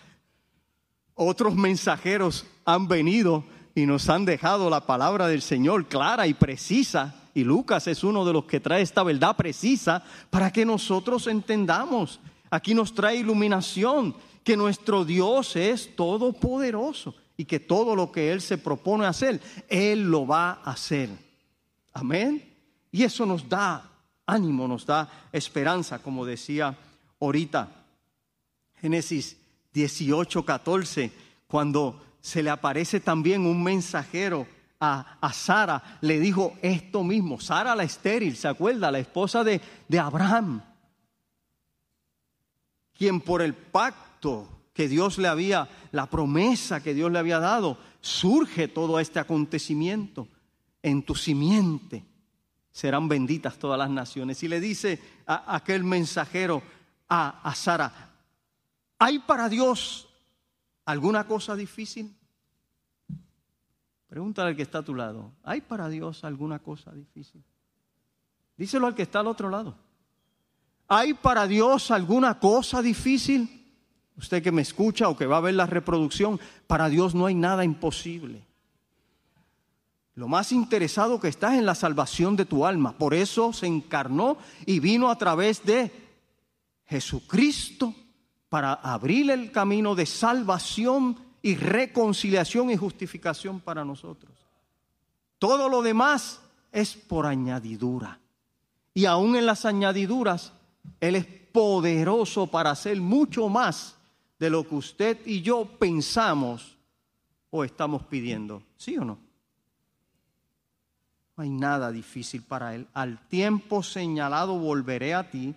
otros mensajeros han venido y nos han dejado la palabra del Señor clara y precisa. Y Lucas es uno de los que trae esta verdad precisa para que nosotros entendamos. Aquí nos trae iluminación, que nuestro Dios es todopoderoso y que todo lo que Él se propone hacer, Él lo va a hacer. Amén. Y eso nos da ánimo, nos da esperanza, como decía ahorita. Génesis 18, 14, cuando se le aparece también un mensajero a, a, Sara, le dijo esto mismo. Sara la estéril, ¿se acuerda? La esposa de, de Abraham, quien por el pacto que Dios le había, la promesa que Dios le había dado, surge todo este acontecimiento. En tu simiente serán benditas todas las naciones. Y le dice a aquel mensajero a, a Sara, ¿hay para Dios alguna cosa difícil? Pregúntale al que está a tu lado, ¿hay para Dios alguna cosa difícil? Díselo al que está al otro lado. ¿Hay para Dios alguna cosa difícil? Usted que me escucha o que va a ver la reproducción, para Dios no hay nada imposible. Lo más interesado que estás en la salvación de tu alma. Por eso se encarnó y vino a través de Jesucristo para abrir el camino de salvación y reconciliación y justificación para nosotros. Todo lo demás es por añadidura. Y aún en las añadiduras, Él es poderoso para hacer mucho más de lo que usted y yo pensamos o estamos pidiendo. ¿Sí o no? No hay nada difícil para Él. Al tiempo señalado volveré a ti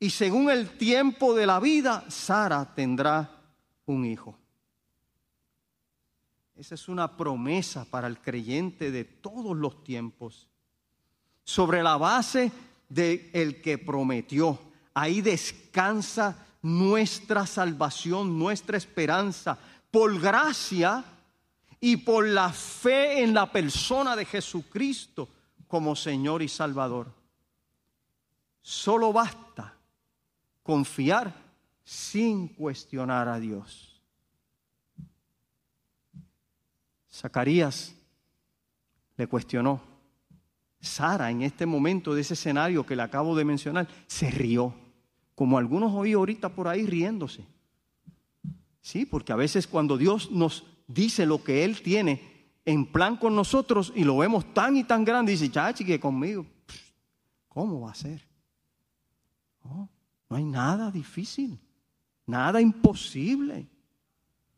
y según el tiempo de la vida, Sara tendrá un hijo. Esa es una promesa para el creyente de todos los tiempos. Sobre la base de que prometió. Ahí descansa nuestra salvación, nuestra esperanza, por gracia y por la fe en la persona de Jesucristo como Señor y Salvador. Solo basta confiar sin cuestionar a Dios. Zacarías le cuestionó. Sara, en este momento de ese escenario que le acabo de mencionar, se rió, como algunos oí ahorita por ahí riéndose. Sí, porque a veces cuando Dios nos dice lo que Él tiene en plan con nosotros y lo vemos tan y tan grande, dice, chachi, que conmigo, ¿cómo va a ser? no hay nada difícil, nada imposible.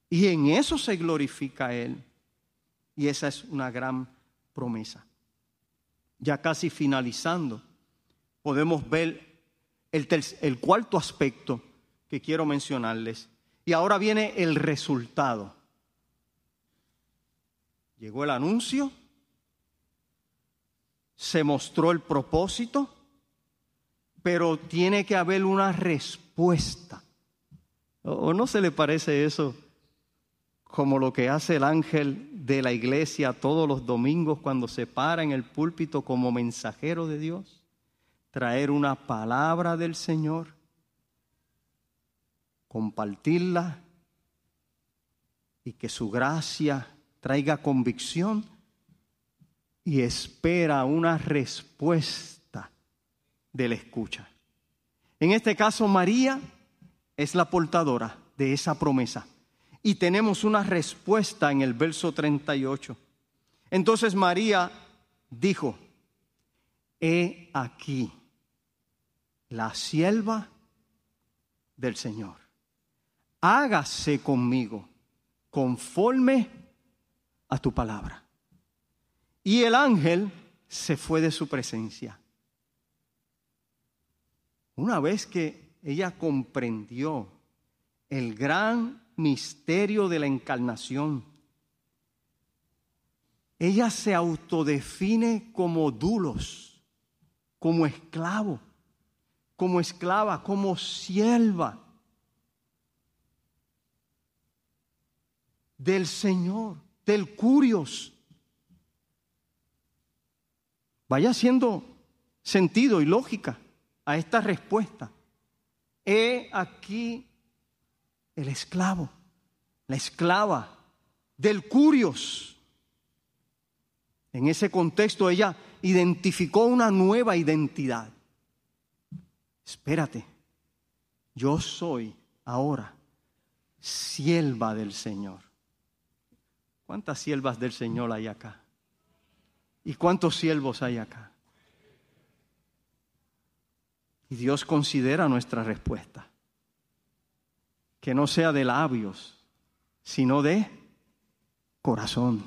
Y en eso se glorifica Él. Y esa es una gran promesa. Ya casi finalizando, podemos ver el, el cuarto aspecto que quiero mencionarles. Y ahora viene el resultado. Llegó el anuncio, se mostró el propósito, pero tiene que haber una respuesta. ¿O no se le parece eso como lo que hace el ángel de la iglesia todos los domingos cuando se para en el púlpito como mensajero de Dios, traer una palabra del Señor, compartirla y que su gracia traiga convicción y espera una respuesta de la escucha. En este caso, María es la portadora de esa promesa y tenemos una respuesta en el verso 38. Entonces María dijo, he aquí la sierva del Señor. Hágase conmigo conforme a tu palabra. Y el ángel se fue de su presencia. Una vez que ella comprendió el gran misterio de la encarnación. Ella se autodefine como dulos, como esclavo, como esclava, como sierva del Señor, del curios. Vaya haciendo sentido y lógica a esta respuesta. He aquí el esclavo, la esclava del curios. En ese contexto ella identificó una nueva identidad. Espérate, yo soy ahora sierva del Señor. ¿Cuántas siervas del Señor hay acá? ¿Y cuántos siervos hay acá? Y Dios considera nuestra respuesta. Que no sea de labios, sino de corazón.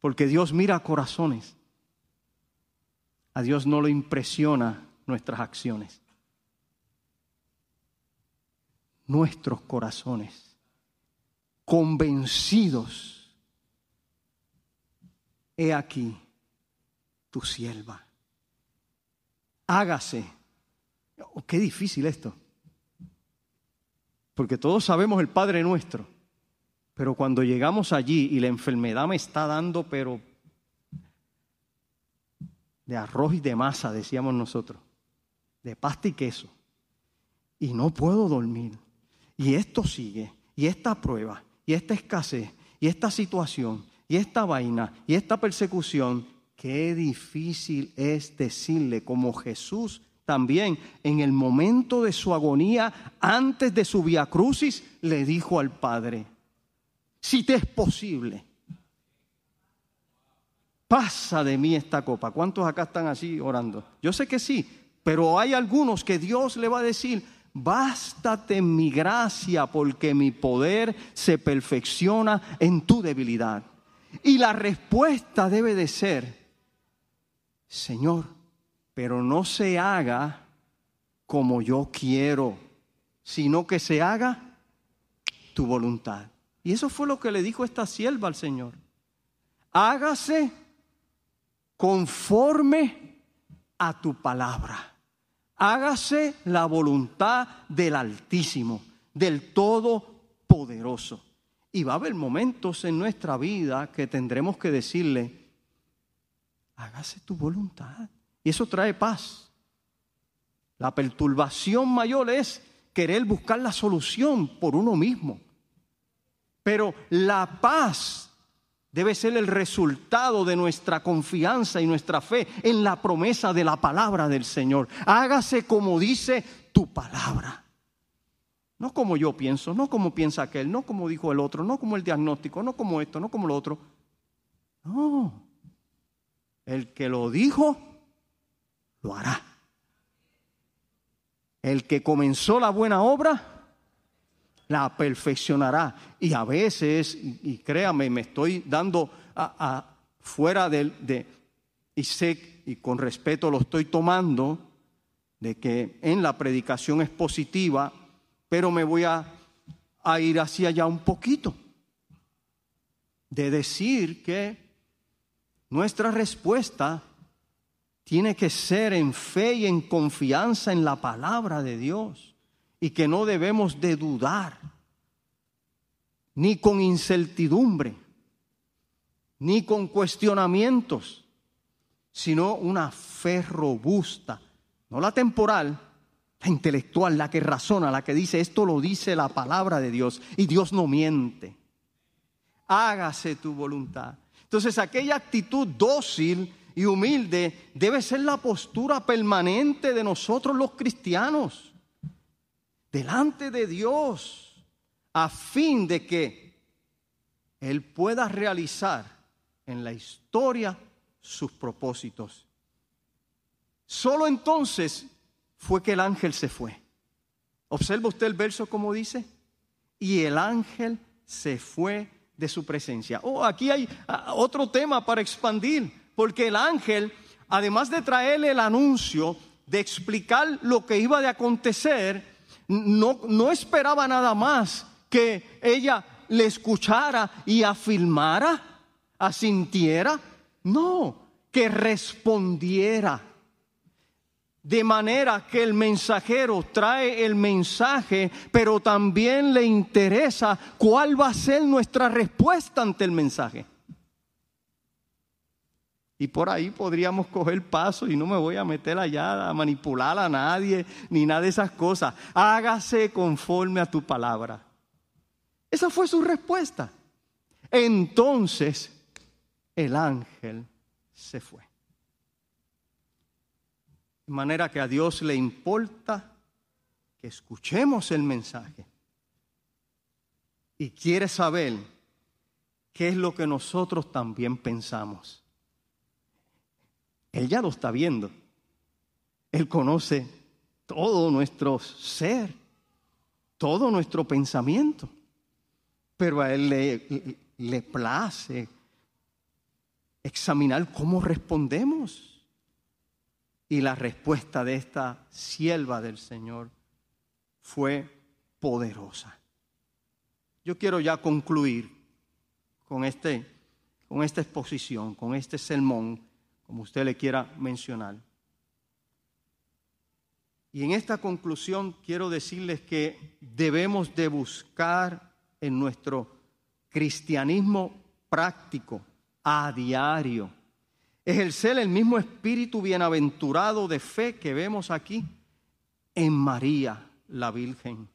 Porque Dios mira corazones. A Dios no le impresiona nuestras acciones. Nuestros corazones, convencidos, he aquí tu sierva. Hágase. Oh, qué difícil esto. Porque todos sabemos el Padre nuestro. Pero cuando llegamos allí y la enfermedad me está dando, pero de arroz y de masa, decíamos nosotros, de pasta y queso, y no puedo dormir, y esto sigue, y esta prueba, y esta escasez, y esta situación, y esta vaina, y esta persecución, qué difícil es decirle como Jesús también en el momento de su agonía, antes de su via crucis, le dijo al Padre, si te es posible, pasa de mí esta copa. ¿Cuántos acá están así orando? Yo sé que sí, pero hay algunos que Dios le va a decir, bástate mi gracia porque mi poder se perfecciona en tu debilidad. Y la respuesta debe de ser, Señor, pero no se haga como yo quiero, sino que se haga tu voluntad. Y eso fue lo que le dijo esta sierva al Señor. Hágase conforme a tu palabra. Hágase la voluntad del Altísimo, del Todopoderoso. Y va a haber momentos en nuestra vida que tendremos que decirle, hágase tu voluntad. Y eso trae paz. La perturbación mayor es querer buscar la solución por uno mismo. Pero la paz debe ser el resultado de nuestra confianza y nuestra fe en la promesa de la palabra del Señor. Hágase como dice tu palabra. No como yo pienso, no como piensa aquel, no como dijo el otro, no como el diagnóstico, no como esto, no como lo otro. No. El que lo dijo, lo hará. El que comenzó la buena obra, la perfeccionará. Y a veces, y créame, me estoy dando a, fuera del, de, y sé, y con respeto lo estoy tomando, de que en la predicación es positiva, pero me voy a, a ir hacia allá un poquito. De decir que nuestra respuesta tiene que ser en fe y en confianza en la palabra de Dios y que no debemos de dudar, ni con incertidumbre, ni con cuestionamientos, sino una fe robusta, no la temporal, la intelectual, la que razona, la que dice, esto lo dice la palabra de Dios y Dios no miente. Hágase tu voluntad. Entonces aquella actitud dócil, y humilde debe ser la postura permanente de nosotros los cristianos, delante de Dios, a fin de que Él pueda realizar en la historia sus propósitos. Solo entonces fue que el ángel se fue. Observa usted el verso como dice, y el ángel se fue de su presencia. Oh, aquí hay ah, otro tema para expandir porque el ángel, además de traerle el anuncio, de explicar lo que iba de acontecer, no, no esperaba nada más que ella le escuchara y afirmara, asintiera, no, que respondiera. De manera que el mensajero trae el mensaje, pero también le interesa cuál va a ser nuestra respuesta ante el mensaje. Y por ahí podríamos coger paso y no me voy a meter allá a manipular a nadie ni nada de esas cosas. Hágase conforme a tu palabra. Esa fue su respuesta. Entonces el ángel se fue. De manera que a Dios le importa que escuchemos el mensaje. Y quiere saber qué es lo que nosotros también pensamos. Él ya lo está viendo. Él conoce todo nuestro ser, todo nuestro pensamiento. Pero a Él le, le place examinar cómo respondemos. Y la respuesta de esta sierva del Señor fue poderosa. Yo quiero ya concluir con, este, con esta exposición, con este sermón como usted le quiera mencionar. Y en esta conclusión quiero decirles que debemos de buscar en nuestro cristianismo práctico, a diario, ejercer el mismo espíritu bienaventurado de fe que vemos aquí en María, la Virgen.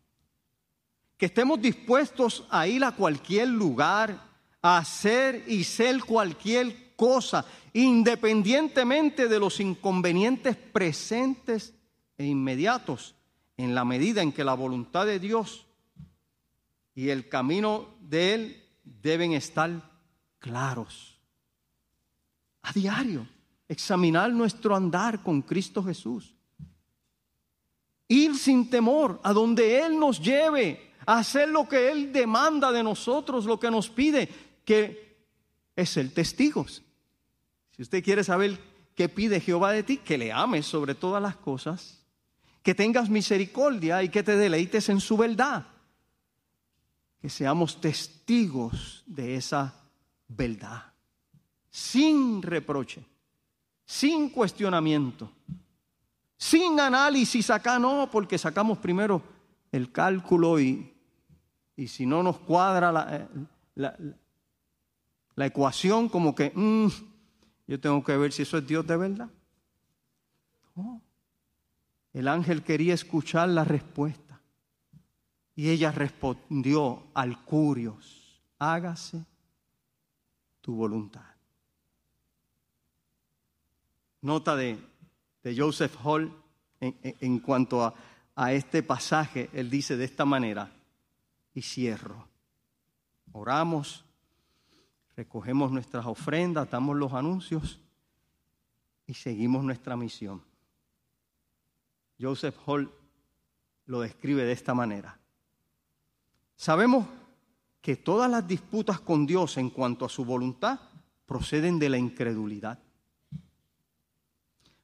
Que estemos dispuestos a ir a cualquier lugar, a hacer y ser cualquier cosa, independientemente de los inconvenientes presentes e inmediatos, en la medida en que la voluntad de Dios y el camino de Él deben estar claros. A diario, examinar nuestro andar con Cristo Jesús. Ir sin temor a donde Él nos lleve, a hacer lo que Él demanda de nosotros, lo que nos pide, que es ser testigos. Si usted quiere saber qué pide Jehová de ti, que le ames sobre todas las cosas, que tengas misericordia y que te deleites en su verdad. Que seamos testigos de esa verdad, sin reproche, sin cuestionamiento, sin análisis acá, no, porque sacamos primero el cálculo y, y si no nos cuadra la, eh, la, ecuación, como que... Mm, yo tengo que ver si eso es Dios de verdad. El ángel quería escuchar la respuesta. Y ella respondió al curios, hágase tu voluntad. Nota de, Joseph Hall en, cuanto a, a este pasaje, él dice de esta manera, y cierro. Oramos recogemos nuestras ofrendas, damos los anuncios y seguimos nuestra misión. Joseph Hall lo describe de esta manera. Sabemos que todas las disputas con Dios en cuanto a su voluntad proceden de la incredulidad.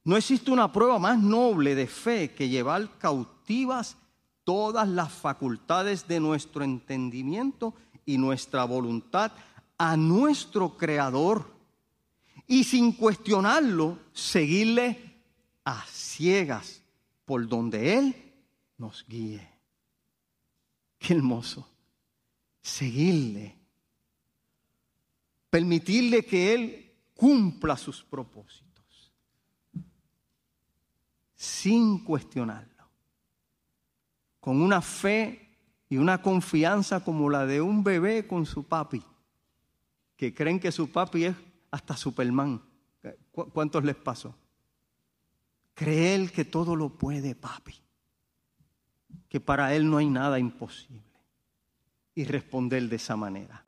No existe una prueba más noble de fe que llevar cautivas todas las facultades de nuestro entendimiento y nuestra voluntad a nuestro Creador y sin cuestionarlo, seguirle a ciegas por donde Él nos guíe. Qué hermoso. Seguirle. Permitirle que Él cumpla sus propósitos. Sin cuestionarlo. Con una fe y una confianza como la de un bebé con su papi que creen que su papi es hasta Superman. ¿Cuántos les pasó? Creer que todo lo puede papi, que para él no hay nada imposible y responder de esa manera.